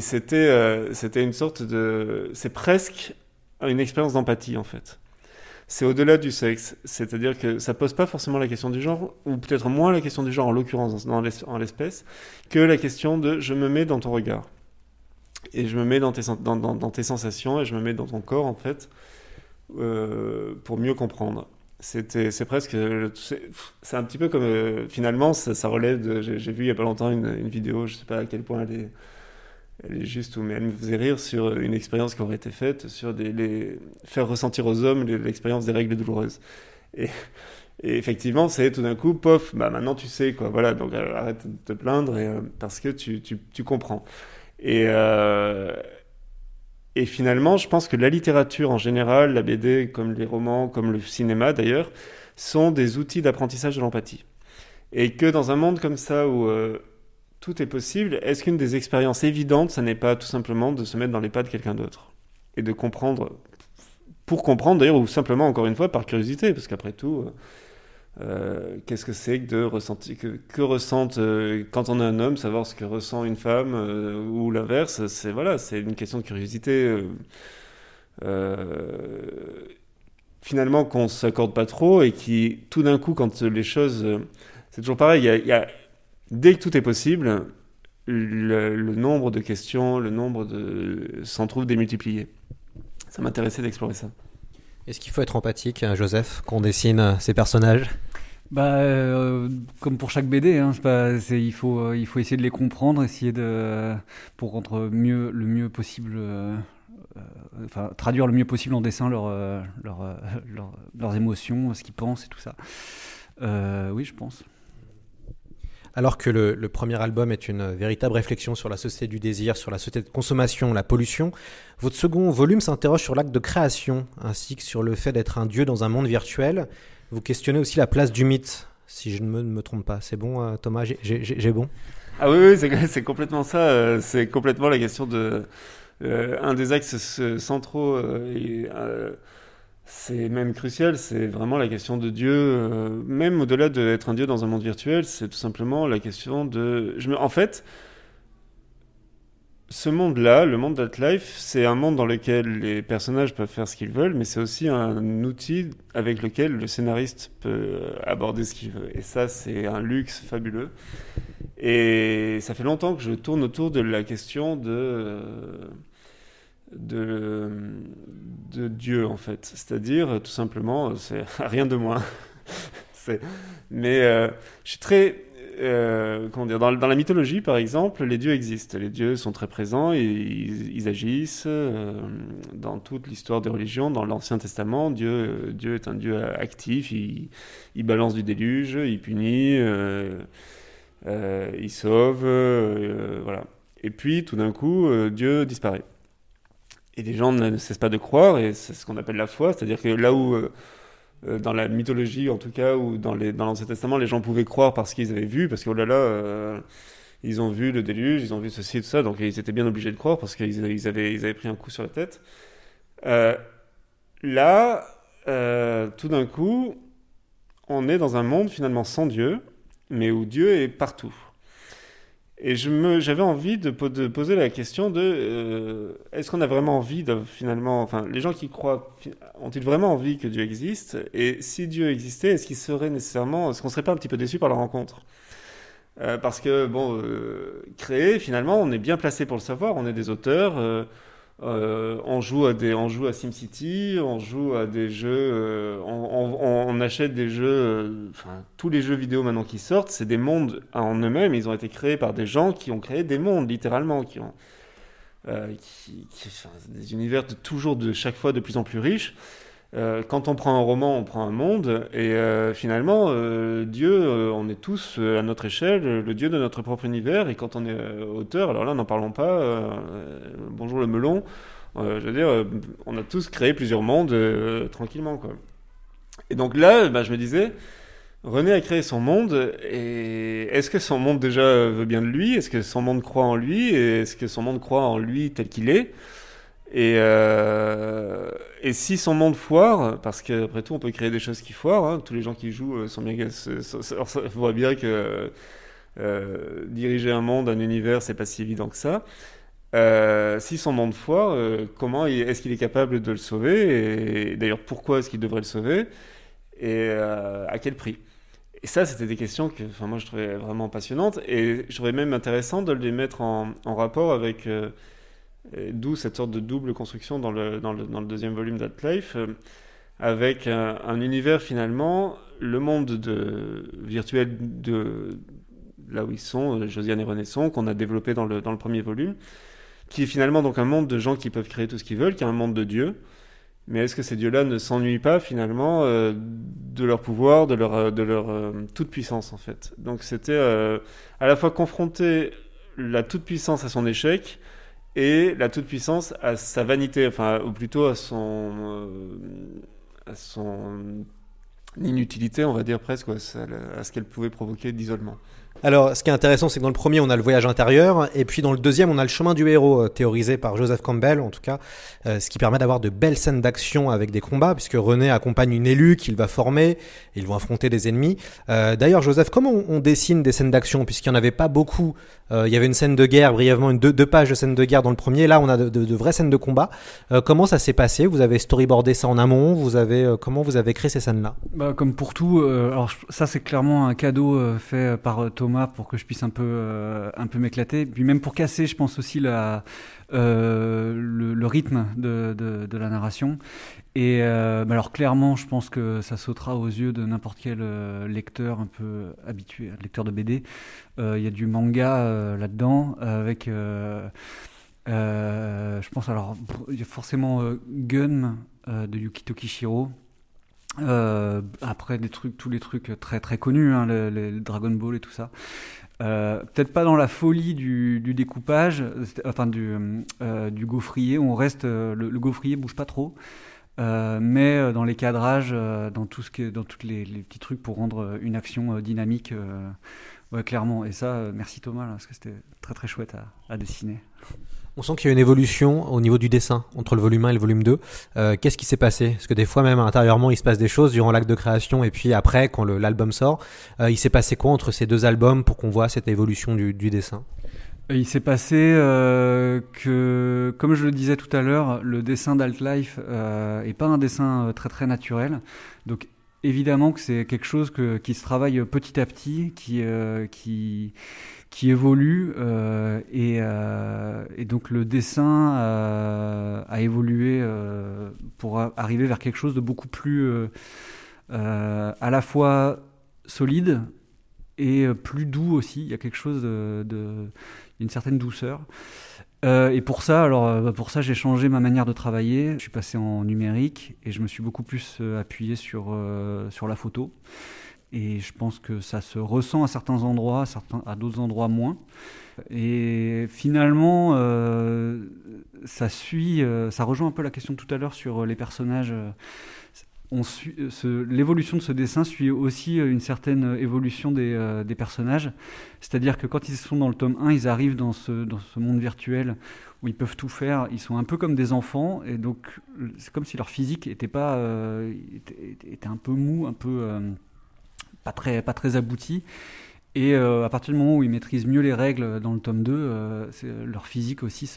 c'était une sorte de c'est presque une expérience d'empathie en fait. C'est au-delà du sexe, c'est-à-dire que ça pose pas forcément la question du genre, ou peut-être moins la question du genre en l'occurrence en l'espèce, que la question de je me mets dans ton regard et je me mets dans tes, dans, dans- tes sensations et je me mets dans ton corps en fait euh, pour mieux comprendre. C'est presque, c'est c'est un petit peu comme euh, finalement ça, relève de. J'ai vu il y a pas longtemps une, vidéo, je sais pas à quel point elle est, elle est juste mais elle me faisait rire sur une expérience qui aurait été faite sur des, faire ressentir aux hommes l'expérience des règles douloureuses. Et, effectivement, c'est tout d'un coup, pof, bah maintenant tu sais quoi. Voilà, donc euh, arrête de te plaindre et, euh, parce que tu, tu, tu comprends. Et, euh, et finalement, je pense que la littérature en général, la BD, comme les romans, comme le cinéma d'ailleurs, sont des outils d'apprentissage de l'empathie. Et que dans un monde comme ça où euh, tout est possible, est-ce qu'une des expériences évidentes, ça n'est pas tout simplement de se mettre dans les pas de quelqu'un d'autre et de comprendre, pour comprendre d'ailleurs, ou simplement encore une fois par curiosité, parce qu'après tout, euh, euh, qu'est-ce que c'est que de ressentir, que, que ressentent euh, quand on est un homme, savoir ce que ressent une femme euh, ou l'inverse, c'est voilà, c'est une question de curiosité. finalement qu'on s'accorde pas trop et qui tout d'un coup quand les choses c'est toujours pareil il y y a- dès que tout est possible le, le nombre de questions le nombre de s'en trouve démultiplié ça m'intéressait d'explorer ça Est-ce qu'il faut être empathique, hein, Joseph, qu'on dessine euh, ces personnages? Bah, euh, comme pour chaque BD, hein, pas, il, faut, euh, il faut essayer de les comprendre, essayer de, pour rendre mieux, le mieux possible euh, enfin, traduire le mieux possible en dessin leur, leurs émotions, ce qu'ils pensent et tout ça. oui, je pense. Alors que le, premier album est une véritable réflexion sur la société du désir, sur la société de consommation, la pollution, votre second volume s'interroge sur l'acte de création, ainsi que sur le fait d'être un dieu dans un monde virtuel. Vous questionnez aussi la place du mythe, si je ne me, trompe pas. C'est bon, euh, Thomas? J'ai bon? Ah oui, c'est complètement ça. Euh, c'est complètement la question de... Euh, un des axes centraux... c'est même crucial, c'est vraiment la question de Dieu, euh, même au-delà d'être un Dieu dans un monde virtuel, c'est tout simplement la question de... En fait, ce monde-là, le monde d'Altlife, c'est un monde dans lequel les personnages peuvent faire ce qu'ils veulent, mais c'est aussi un outil avec lequel le scénariste peut aborder ce qu'il veut. Et ça, c'est un luxe fabuleux. Et ça fait longtemps que je tourne autour de la question de... Euh, de, de Dieu, en fait. C'est-à-dire, tout simplement, c'est rien de moins. mais euh, je suis très. Euh, comment dire, dans, dans, la mythologie, par exemple, les dieux existent. Les dieux sont très présents et ils, agissent euh, dans toute l'histoire des religions. Dans l'Ancien Testament, Dieu, Dieu est un Dieu actif. Il, il balance du déluge, il punit, il sauve, voilà. Et puis, tout d'un coup, Dieu disparaît. Et les gens ne cessent pas de croire, et c'est ce qu'on appelle la foi, c'est-à-dire que là où, euh, euh, dans la mythologie en tout cas, ou dans l'Ancien Testament, les gens pouvaient croire parce qu'ils avaient vu, parce que oh là là, euh, ils ont vu le déluge, ils ont vu ceci et tout ça, donc ils étaient bien obligés de croire parce qu'ils ils avaient, ils avaient pris un coup sur la tête. là, tout d'un coup, on est dans un monde finalement sans Dieu, mais où Dieu est partout. Et j'avais envie de, poser la question de euh, est-ce qu'on a vraiment envie de finalement, enfin, les gens qui croient ont-ils vraiment envie que Dieu existe? Et si Dieu existait, est-ce qu'il serait nécessairement, est-ce qu'on serait pas un petit peu déçu par la rencontre? Euh, Parce que bon, euh, créer finalement, on est bien placé pour le savoir, on est des auteurs. Euh, on joue à des, on joue à SimCity, on joue à des jeux, euh, on, achète des jeux, euh, tous les jeux vidéo maintenant qui sortent, c'est des mondes en eux-mêmes. Ils ont été créés par des gens qui ont créé des mondes littéralement, qui ont, qui, des univers toujours de chaque fois de plus en plus riches. Euh, quand on prend un roman, on prend un monde, et euh, finalement, euh, Dieu, euh, on est tous à notre échelle le Dieu de notre propre univers, et quand on est auteur, alors là, n'en parlons pas, bonjour le melon, je veux dire, on a tous créé plusieurs mondes tranquillement, quoi. Et donc là, bah, je me disais, René a créé son monde, et est-ce que son monde déjà veut bien de lui? Est-ce que son monde croit en lui? Est-ce que son monde croit en lui tel qu'il est? Et, euh, et si son monde foire, parce qu'après tout, on peut créer des choses qui foirent, hein, tous les gens qui jouent euh, sont bien, voient bien que euh, diriger un monde, un univers, c'est pas si évident que ça. Si son monde foire, comment est-ce qu'il est capable de le sauver Et d'ailleurs, pourquoi est-ce qu'il devrait le sauver Et à quel prix? Et ça, c'était des questions que moi je trouvais vraiment passionnantes et je trouvais même intéressant de les mettre en rapport avec D'où cette sorte de double construction dans le, dans le, dans le deuxième volume d'Atlife, euh, avec un, un, univers finalement, le monde de, virtuel de là où ils sont, euh, Josiane et René sont, qu'on a développé dans le, dans le premier volume, qui est finalement donc un monde de gens qui peuvent créer tout ce qu'ils veulent, qui est un monde de dieux. Mais est-ce que ces dieux-là ne s'ennuient pas finalement euh, de leur pouvoir, de leur, de leur euh, toute puissance en fait? Donc c'était euh, à la fois confronter la toute puissance à son échec, et la toute-puissance à sa vanité, ou plutôt euh, à son inutilité, on va dire presque, à ce qu'elle pouvait provoquer d'isolement. Alors, ce qui est intéressant, c'est que dans le premier, on a le voyage intérieur, et puis dans le deuxième, on a le chemin du héros, euh, théorisé par Joseph Campbell, en tout cas, euh, ce qui permet d'avoir de belles scènes d'action avec des combats, puisque René accompagne une élue qu'il va former, ils vont affronter des ennemis. Euh, D'ailleurs, Joseph, comment on, dessine des scènes d'action, puisqu'il n'y en avait pas beaucoup Il y avait une scène de guerre, brièvement, une deux, pages de scène de guerre dans le premier, là, on a de, vraies scènes de combat. Comment ça s'est passé? Vous avez storyboardé ça en amont Vous avez Comment vous avez créé ces scènes-là? Bah, Comme pour tout, alors ça, c'est clairement un cadeau fait par Thomas pour que je puisse un peu, euh, peu m'éclater. Puis même pour casser, je pense aussi euh, le, rythme de, de, la narration. Et euh, bah alors clairement, je pense que ça sautera aux yeux de n'importe quel lecteur un peu habitué, lecteur de BD. Il y a du manga là-dedans avec je pense alors, il y a forcément Gun de Yukito Kishiro. Euh, après des trucs, tous les trucs très très connus, hein, le, le Dragon Ball et tout ça. Euh, Peut-être pas dans la folie du, découpage, enfin du, euh, gaufrier. On reste, euh, le, le gaufrier bouge pas trop. Mais dans les cadrages, dans tout ce que, dans tous les, les petits trucs pour rendre une action dynamique, clairement. Et ça, merci Thomas parce que c'était très très chouette à dessiner. On sent qu'il y a une évolution au niveau du dessin entre le volume 1 et le volume 2. Euh, Qu'est-ce qui s'est passé? Parce que des fois, même intérieurement, il se passe des choses durant l'acte de création et puis après, quand l'album sort, euh, il s'est passé quoi entre ces deux albums pour qu'on voit cette évolution du, dessin? Et Il s'est passé euh, que, comme je le disais tout à l'heure, le dessin d'Altlife euh, est pas un dessin euh, très très naturel. Donc évidemment que c'est quelque chose que, qui se travaille petit à petit, qui, euh, qui, qui évolue. euh, et, euh, et donc le dessin euh, a évolué euh, pour arriver vers quelque chose de beaucoup plus euh, euh, à la fois solide et plus doux aussi. Il y a quelque chose de, de une certaine douceur. Et pour ça, alors bah, pour ça, j'ai changé ma manière de travailler. Je suis passé en numérique et je me suis beaucoup plus appuyé sur sur la photo. Et je pense que ça se ressent à certains endroits, à, d'autres endroits moins. Et finalement, euh, ça suit, euh, ça rejoint un peu la question de tout à l'heure sur euh, les personnages. l'évolution de ce dessin suit aussi une certaine évolution des, personnages. C'est-à-dire que quand ils sont dans le tome 1, ils arrivent dans ce, dans ce monde virtuel où ils peuvent tout faire. Ils sont un peu comme des enfants, et donc c'est comme si leur physique était, pas, était, un peu mou, un peu pas, très, pas très abouti. Et euh, à partir du moment où ils maîtrisent mieux les règles dans le tome 2, euh, leur physique aussi,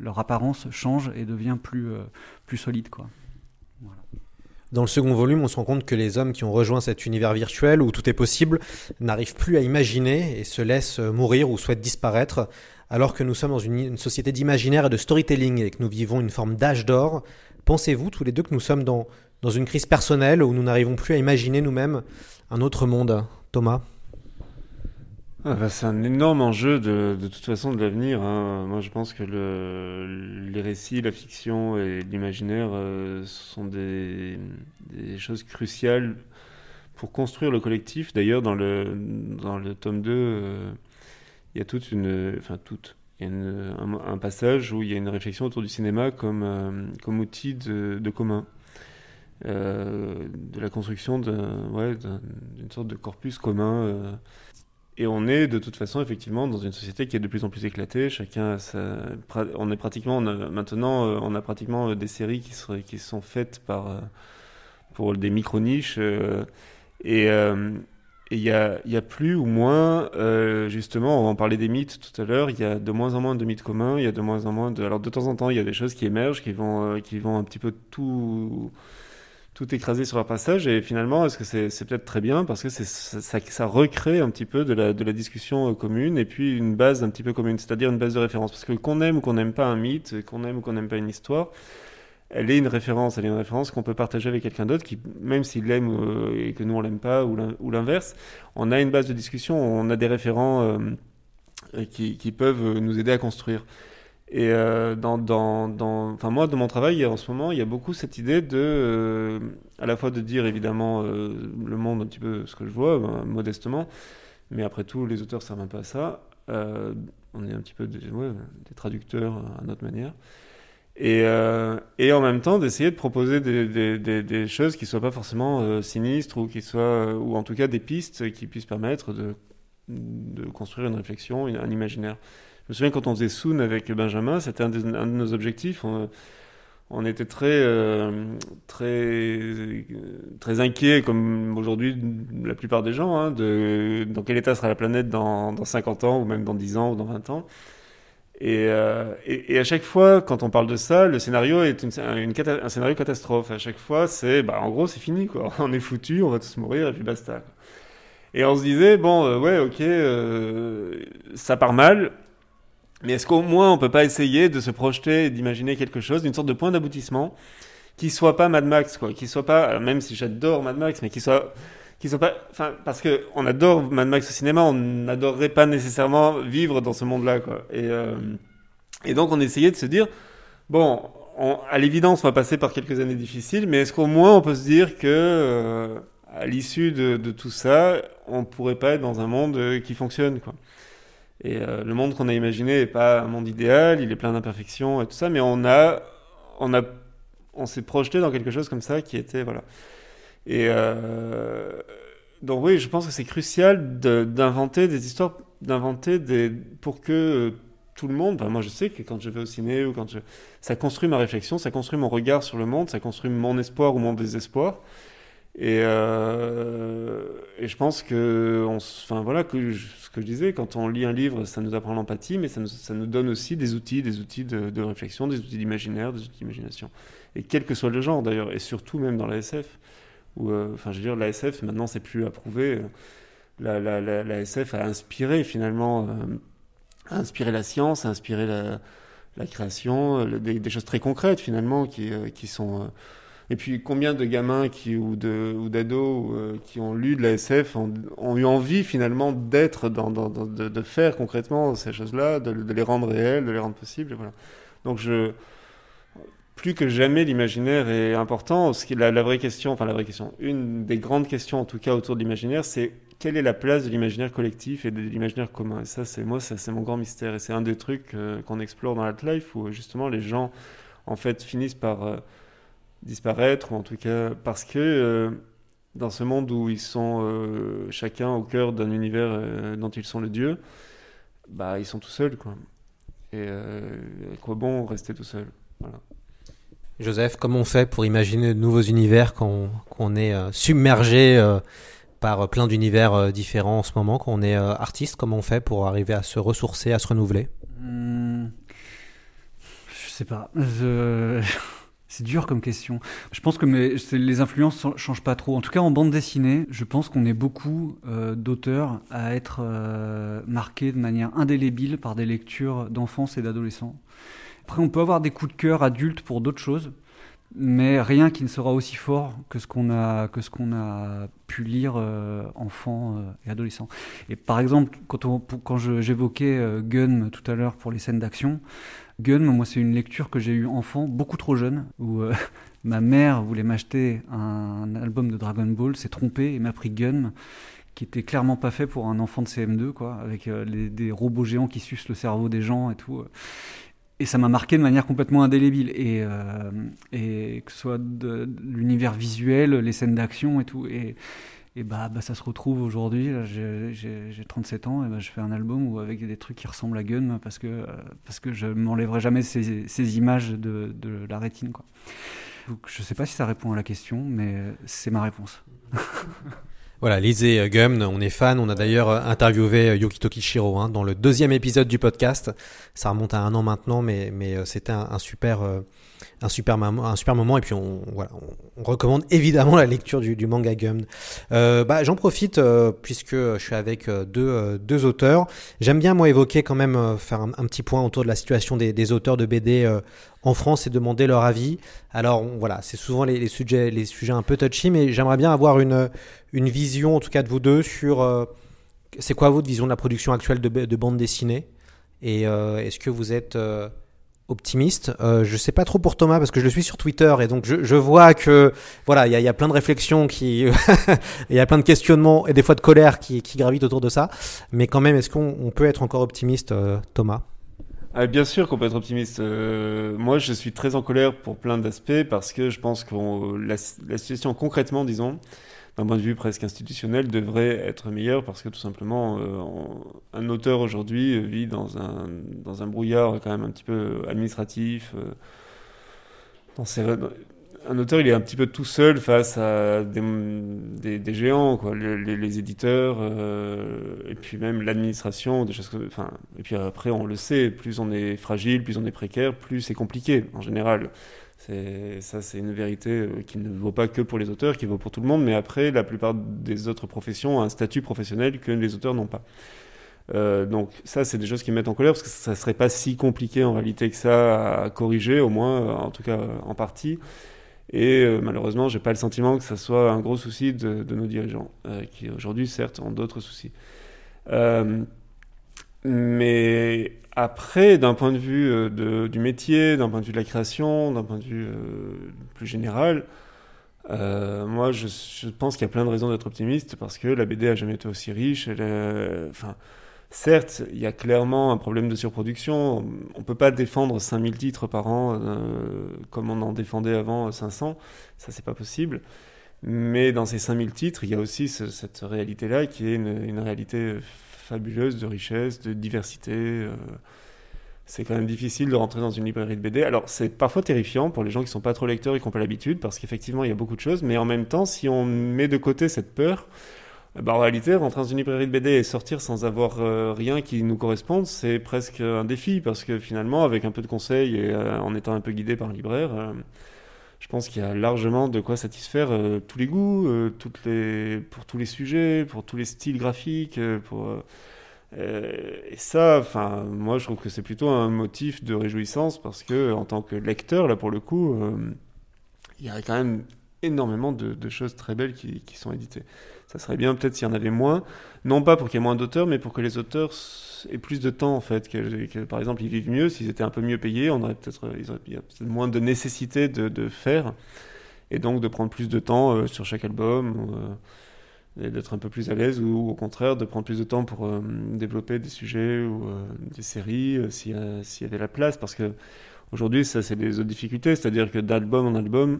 leur apparence change et devient plus, euh, plus solide. Quoi. Dans le second volume, on se rend compte que les hommes qui ont rejoint cet univers virtuel où tout est possible n'arrivent plus à imaginer et se laissent mourir ou souhaitent disparaître, alors que nous sommes dans une, une société d'imaginaire et de storytelling et que nous vivons une forme d'âge d'or. Pensez-vous tous les deux que nous sommes dans, dans une crise personnelle où nous n'arrivons plus à imaginer nous-mêmes un autre monde Thomas Ah bah, c'est un énorme enjeu de, toute façon de l'avenir. hein. Moi, je pense que le, les récits, la fiction et l'imaginaire euh, sont des, choses cruciales pour construire le collectif. D'ailleurs, dans le, dans le tome 2, euh, il y a toute une... Enfin, toute. Il y a un, passage où il y a une réflexion autour du cinéma comme, euh, comme outil de commun. Euh, de la construction d'une sorte de corpus commun. euh, et on est de toute façon effectivement dans une société qui est de plus en plus éclatée. Chacun, a sa- on est pratiquement, maintenant, euh, on a pratiquement euh, des séries qui, sont faites euh, pour des micro niches. euh, et euh, il il y a plus ou moins, euh, justement, on va en parler des mythes tout à l'heure. Il y a de moins en moins de mythes communs. Il y a de moins en moins de. Alors de temps en temps, il y a des choses qui émergent, qui vont, euh, qui vont un petit peu tout tout écraser sur leur passage et finalement est-ce que c'est c'est peut-être très bien parce que c'est ça, recrée un petit peu de la, de la discussion euh, commune et puis une base un petit peu commune c'est-à-dire une base de référence. Parce que qu'on aime ou qu'on n'aime pas un mythe qu'on aime ou qu'on n'aime pas une histoire elle est une référence. Elle est une référence qu'on peut partager avec quelqu'un d'autre qui même s'il l'aime euh, et que nous on l'aime pas ou l'in- ou l'inverse on a une base de discussion on a des référents euh, qui, qui peuvent nous aider à construire et euh, dans, dans, dans, enfin moi, dans mon travail, en ce moment, il y a beaucoup cette idée de, euh, à la fois de dire évidemment euh, le monde un petit peu ce que je vois, ben, modestement, mais après tout, les auteurs servent un peu à ça. On est un petit peu des, traducteurs à notre manière. Et, et en même temps, d'essayer de proposer des, des, choses qui soient pas forcément sinistres ou qui soient, ou en tout cas des pistes qui puissent permettre de, de construire une réflexion, un imaginaire. Je me souviens quand on faisait Soon avec Benjamin, c'était un, de nos objectifs. On, était très, euh, très, très inquiets, comme aujourd'hui la plupart des gens, hein, de dans quel état sera la planète dans, dans 50 ans, ou même dans 10 ans, ou dans 20 ans. Et, euh, et, et à chaque fois, quand on parle de ça, le scénario est une, un scénario catastrophe. À chaque fois, c'est, bah, en gros, c'est fini, quoi. On est foutu, on va tous mourir, et puis basta. Et on se disait, bon, euh, ouais, ok, ça part mal, mais est-ce qu'au moins on peut pas essayer de se projeter et d'imaginer quelque chose, d'une sorte de point d'aboutissement, qui soit pas Mad Max, quoi, qui soit pas, même si j'adore Mad Max, mais qui soit, qui soit pas, enfin, parce que on adore Mad Max au cinéma, on n'adorerait pas nécessairement vivre dans ce monde-là, quoi. Et, euh, Et donc on essayait de se dire, bon, on- à l'évidence, on va passer par quelques années difficiles, mais est-ce qu'au moins on peut se dire que euh, à l'issue de, de tout ça, on pourrait pas être dans un monde euh, qui fonctionne, quoi. Et euh, le monde qu'on a imaginé n'est pas un monde idéal, il est plein d'imperfections et tout ça, mais on a, on a, on s'est projeté dans quelque chose comme ça qui était, voilà. Et euh, donc oui, je pense que c'est crucial d'inventer des histoires, d'inventer des, pour que euh, tout le monde, enfin, moi je sais que quand je vais au ciné ou quand je, ça construit ma réflexion, ça construit mon regard sur le monde, ça construit mon espoir ou mon désespoir. Et, euh, et je pense que, enfin voilà, ce que je disais, quand on lit un livre, ça nous apprend l'empathie, mais ça nous, donne aussi des outils, des outils de, réflexion, des outils d'imaginaire, des outils d'imagination. Et quel que soit le genre d'ailleurs, et surtout même dans la SF, où, euh, enfin je veux dire, la SF maintenant c'est plus approuvé. La, la, la, SF a inspiré finalement, euh, a inspiré la science, a inspiré la, création, euh, des, choses très concrètes finalement euh, qui sont. Euh, et puis combien de gamins qui, ou de ou d'ados euh, qui ont lu de la SF ont, eu envie finalement d'être dans, de, faire concrètement ces choses-là, de, les rendre réelles, de les rendre possibles. Donc je plus que jamais l'imaginaire est important. Ce qui la, vraie question, enfin la vraie question, une des grandes questions en tout cas autour de l'imaginaire, c'est quelle est la place de l'imaginaire collectif et de l'imaginaire commun? Et ça, c'est moi, ça c'est mon grand mystère. Et c'est un des trucs euh, qu'on explore dans Life où justement les gens en fait finissent par euh, disparaître ou en tout cas parce que euh, dans ce monde où ils sont euh, chacun au cœur d'un univers euh, dont ils sont le dieu, bah ils sont tout seuls quoi. Et euh, à quoi bon rester tout seul? Voilà. Joseph, comment on fait pour imaginer de nouveaux univers quand on, est euh, submergé euh, par plein d'univers euh, différents en ce moment, quand on est euh, artiste Comment on fait pour arriver à se ressourcer, à se renouveler? Hmm, Je sais pas. Je- C'est dur comme question. Je pense que mes- les influences changent pas trop. En tout cas, en bande dessinée, je pense qu'on est beaucoup euh, d'auteurs à être euh, marqués de manière indélébile par des lectures d'enfance et d'adolescents. Après, on peut avoir des coups de cœur adultes pour d'autres choses, mais rien qui ne sera aussi fort que ce qu'on a, que a pu lire euh, enfant euh, et adolescent. Et par exemple, quand, quand j'évoquais euh, Gun tout à l'heure pour les scènes d'action, Gun, moi, c'est une lecture que j'ai eue enfant, beaucoup trop jeune, où euh, ma mère voulait m'acheter un, album de Dragon Ball, s'est trompée et m'a pris Gun, qui était clairement pas fait pour un enfant de CM2, quoi, avec euh, des robots géants qui sucent le cerveau des gens et tout. Et ça m'a marqué de manière complètement indélébile. Et, euh, que ce soit de, de l'univers visuel, les scènes d'action et tout. Et, et bah, bah, ça se retrouve aujourd'hui. J'ai j'ai- j'ai 37 ans et bah, je fais un album où, avec des trucs qui ressemblent à Gun parce que, euh, parce que je m'enlèverai jamais ces, images de, la rétine. Quoi. Donc, je sais pas si ça répond à la question, mais c'est ma réponse. Voilà, lisez euh, Gum, on est fan. On a d'ailleurs euh, interviewé euh, Yukito Kishiro hein, dans le deuxième épisode du podcast. Ça remonte à un an maintenant, mais, mais euh, c'était un, un super, euh, un, super moment, un super moment. Et puis, on, voilà, on, recommande évidemment la lecture du, du manga Gum. Euh, bah, J'en profite, euh, puisque je suis avec deux, deux auteurs. J'aime bien, moi, évoquer quand même, euh, faire un, un petit point autour de la situation des, des auteurs de BD euh, en France et demander leur avis. Alors voilà, c'est souvent les, sujets, les sujets un peu touchy, mais j'aimerais bien avoir une, une vision, en tout cas de vous deux, sur euh, c'est quoi votre vision de la production actuelle de, de bande dessinée? Et euh, est-ce que vous êtes euh, optimiste? Euh, Je sais pas trop pour Thomas parce que je le suis sur Twitter et donc je, vois que voilà, il y, a- plein de réflexions qui, il y a plein de questionnements et des fois de colère qui, gravitent autour de ça. Mais quand même, est-ce qu'on on peut être encore optimiste, Thomas? Ah, bien sûr qu'on peut être optimiste. Euh, moi, je suis très en colère pour plein d'aspects parce que je pense que la, la situation concrètement, disons, d'un point de vue presque institutionnel, devrait être meilleure parce que tout simplement, euh, un auteur aujourd'hui euh, vit dans un, dans un brouillard quand même un petit peu administratif. euh, dans ses- un auteur, il est un petit peu tout seul face à des, des, des géants, quoi, les, les- les éditeurs, euh, et puis même l'administration, des choses. Enfin, et puis après, on le sait, plus on est fragile, plus on est précaire, plus c'est compliqué en général. Ça, c'est une vérité euh, qui ne vaut pas que pour les auteurs, qui vaut pour tout le monde. Mais après, la plupart des autres professions ont un statut professionnel que les auteurs n'ont pas. Euh, donc ça, c'est des choses qui me mettent en colère parce que ça serait pas si compliqué en réalité que ça à corriger, au moins, en tout cas en partie. Et euh, malheureusement, j'ai pas le sentiment que ça soit un gros souci de, nos dirigeants, euh, qui aujourd'hui, certes, ont d'autres soucis. Euh, Mais après, d'un point de vue euh, du métier, d'un point de vue de la création, d'un point de vue plus général, moi, je, pense qu'il y a plein de raisons d'être optimiste parce que la BD a jamais été aussi riche. Certes, il y a clairement un problème de surproduction. On peut pas défendre 5000 titres par an euh, comme on en défendait avant 500. Ça, c'est pas possible. Mais dans ces 5000 titres, il y a aussi ce- cette réalité-là qui est une, réalité fabuleuse de richesse, de diversité. euh, c'est quand même difficile de rentrer dans une librairie de BD. Alors, c'est parfois terrifiant pour les gens qui sont pas trop lecteurs et qui n'ont pas l'habitude, parce qu'effectivement, il y a beaucoup de choses. Mais en même temps, si on met de côté cette peur, eh ben, en réalité, rentrer dans une librairie de BD et sortir sans avoir euh, rien qui nous corresponde, c'est presque un défi, parce que finalement, avec un peu de conseils et euh, en étant un peu guidé par un libraire, euh, je pense qu'il y a largement de quoi satisfaire tous les goûts, pour tous les sujets, pour tous les styles graphiques, et ça, enfin, moi, je trouve que c'est plutôt un motif de réjouissance parce que, en tant que lecteur, là, pour le coup, il y a quand même énormément de, choses très belles qui sont éditées. Ça serait bien peut-être s'il y en avait moins, non pas pour qu'il y ait moins d'auteurs, mais pour que les auteurs aient plus de temps, en fait, que, par exemple, ils vivent mieux, s'ils étaient un peu mieux payés, on aurait peut-être, euh, peut-être moins de nécessité de, faire, et donc de prendre plus de temps euh, sur chaque album. euh, d'être un peu plus à l'aise ou au contraire de prendre plus de temps pour développer des sujets ou des séries s'il y, avait la place. Parce que aujourd'hui ça c'est des autres difficultés. C'est-à-dire que d'album en album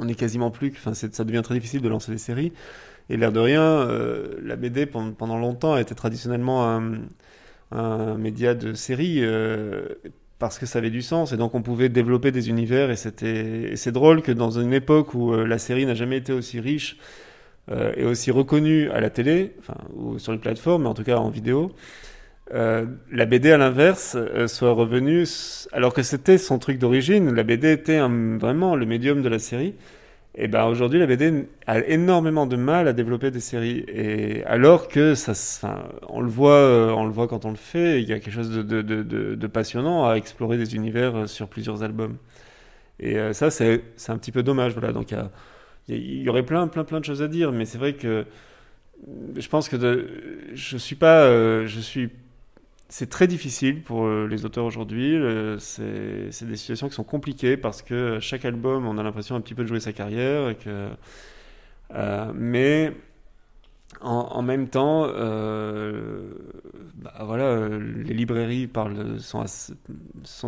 on est quasiment plus enfin ça devient très difficile de lancer des séries et l'air de rien euh, la BD pendant, longtemps a été traditionnellement un, média de série euh, parce que ça avait du sens et donc on pouvait développer des univers et c'était c'est drôle que dans une époque où euh, la série n'a jamais été aussi riche et aussi reconnu à la télé, enfin, ou sur les plateformes, mais en tout cas en vidéo, la BD à l'inverse soit revenue, alors que c'était son truc d'origine, la BD était vraiment le médium de la série. Et ben aujourd'hui, la BD a énormément de mal à développer des séries. Et alors que ça, enfin, on le voit, euh, on le voit quand on le fait, il y a quelque chose de, passionnant à explorer des univers euh, sur plusieurs albums. Et euh, ça, c'est un petit peu dommage. Voilà, donc il y aurait plein, plein, plein de choses à dire, mais c'est vrai que je pense que de, je suis pas, je suis, c'est très difficile pour euh, les auteurs aujourd'hui. le- C'est des situations qui sont compliquées parce que chaque album, on a l'impression un petit peu de jouer sa carrière, euh, mais en, même temps, euh, bah voilà, euh, les librairies parlent, sont,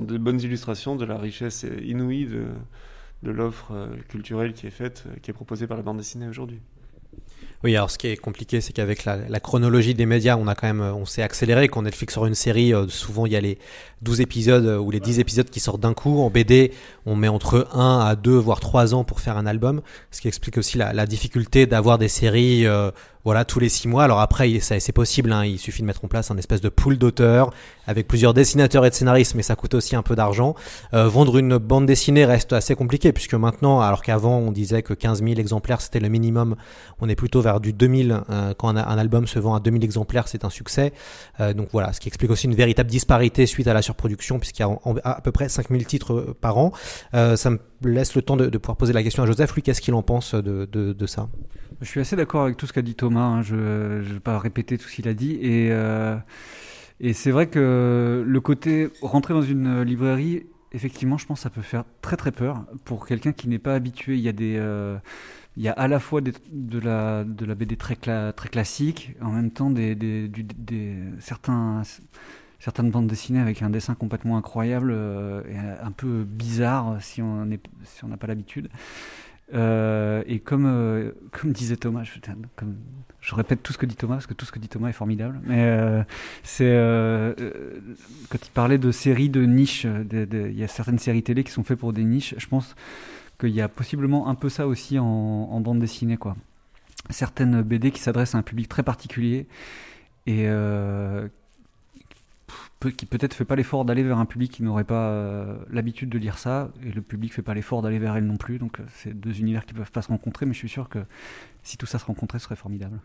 de bonnes illustrations de la richesse inouïe de, de l'offre euh, culturelle qui est faite, euh, qui est proposée par la bande dessinée aujourd'hui. Oui, alors ce qui est compliqué, c'est qu'avec la, chronologie des médias, on a quand même, on s'est accéléré. Quand Netflix sort une série, euh, souvent il y a les 12 épisodes euh, ou les 10 épisodes qui sortent d'un coup. En BD, on met entre 1 à 2, voire 3 ans pour faire un album. Ce qui explique aussi la, la difficulté d'avoir des séries, euh, voilà, tous les 6 mois. Alors après, c'est possible, hein, il suffit de mettre en place un espèce de pool d'auteurs avec plusieurs dessinateurs et de scénaristes, mais ça coûte aussi un peu d'argent. Euh, vendre une bande dessinée reste assez compliqué, puisque maintenant, alors qu'avant on disait que 15 000 exemplaires c'était le minimum, on est plutôt vers du 2000. euh, quand un, album se vend à 2000 exemplaires, c'est un succès. Euh, donc voilà, ce qui explique aussi une véritable disparité suite à la surproduction, puisqu'il y a à peu près 5000 titres euh, par an. Ça me laisse le temps de, de pouvoir poser la question à Joseph. Lui, qu'est-ce qu'il en pense de, de, de ça? Je suis assez d'accord avec tout ce qu'a dit Thomas. hein. Je ne vais pas répéter tout ce qu'il a dit. Et, euh, et c'est vrai que le côté rentrer dans une librairie, effectivement, je pense que ça peut faire très très peur pour quelqu'un qui n'est pas habitué. Il y a euh, à la fois de, la, BD très, cla- très classique, en même temps certains, certaines bandes dessinées avec un dessin complètement incroyable euh, et un peu bizarre si on n'a pas l'habitude. Euh, et comme, euh, comme disait Thomas, je, répète tout ce que dit Thomas parce que tout ce que dit Thomas est formidable. Mais euh, c'est quand il parlait de séries de niches, il y a certaines séries télé qui sont faites pour des niches. Je pense qu'il y a possiblement un peu ça aussi en, en bande dessinée, quoi. Certaines BD qui s'adressent à un public très particulier et qui peut-être fait pas l'effort d'aller vers un public qui n'aurait pas euh, l'habitude de lire ça, et le public fait pas l'effort d'aller vers elle non plus. Donc euh, c'est deux univers qui peuvent pas se rencontrer, mais je suis sûr que si tout ça se rencontrait, ce serait formidable.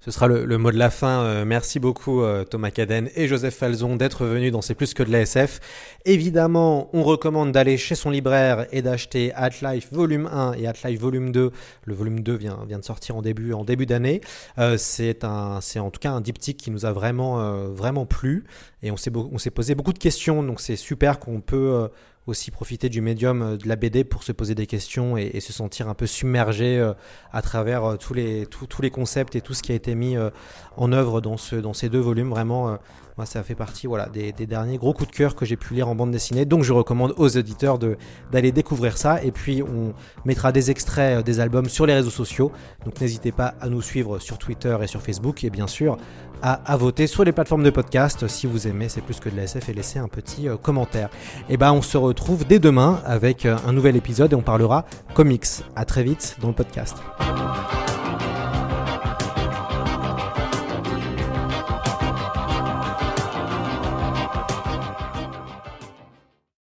Ce sera le, mot de la fin. Euh, merci beaucoup euh, Thomas Caden et Joseph Falzon d'être venus dans C'est plus que de la SF. Évidemment, on recommande d'aller chez son libraire et d'acheter At Life volume 1 et At Life volume 2. Le volume 2 vient, vient de sortir en début, en début d'année. Euh, c'est un, c'est en tout cas un diptyque qui nous a vraiment, vraiment plu et on s'est, on s'est posé beaucoup de questions. Donc c'est super qu'on peut aussi profiter du médium euh, de la BD pour se poser des questions et, se sentir un peu submergé euh, à travers euh, tous les, tous- les concepts et tout ce qui a été mis en œuvre dans, ce, dans ces deux volumes. Vraiment, moi, ça fait partie voilà, des, des derniers gros coups de cœur que j'ai pu lire en bande dessinée. Donc, je recommande aux auditeurs d'aller découvrir ça. Et puis, on mettra des extraits des albums sur les réseaux sociaux. Donc, n'hésitez pas à nous suivre sur Twitter et sur Facebook. Et bien sûr, à, voter sur les plateformes de podcast si vous aimez C'est plus que de la SF et laisser un petit euh, commentaire. Et ben, on se retrouve dès demain avec euh, un nouvel épisode et on parlera comics. À très vite dans le podcast.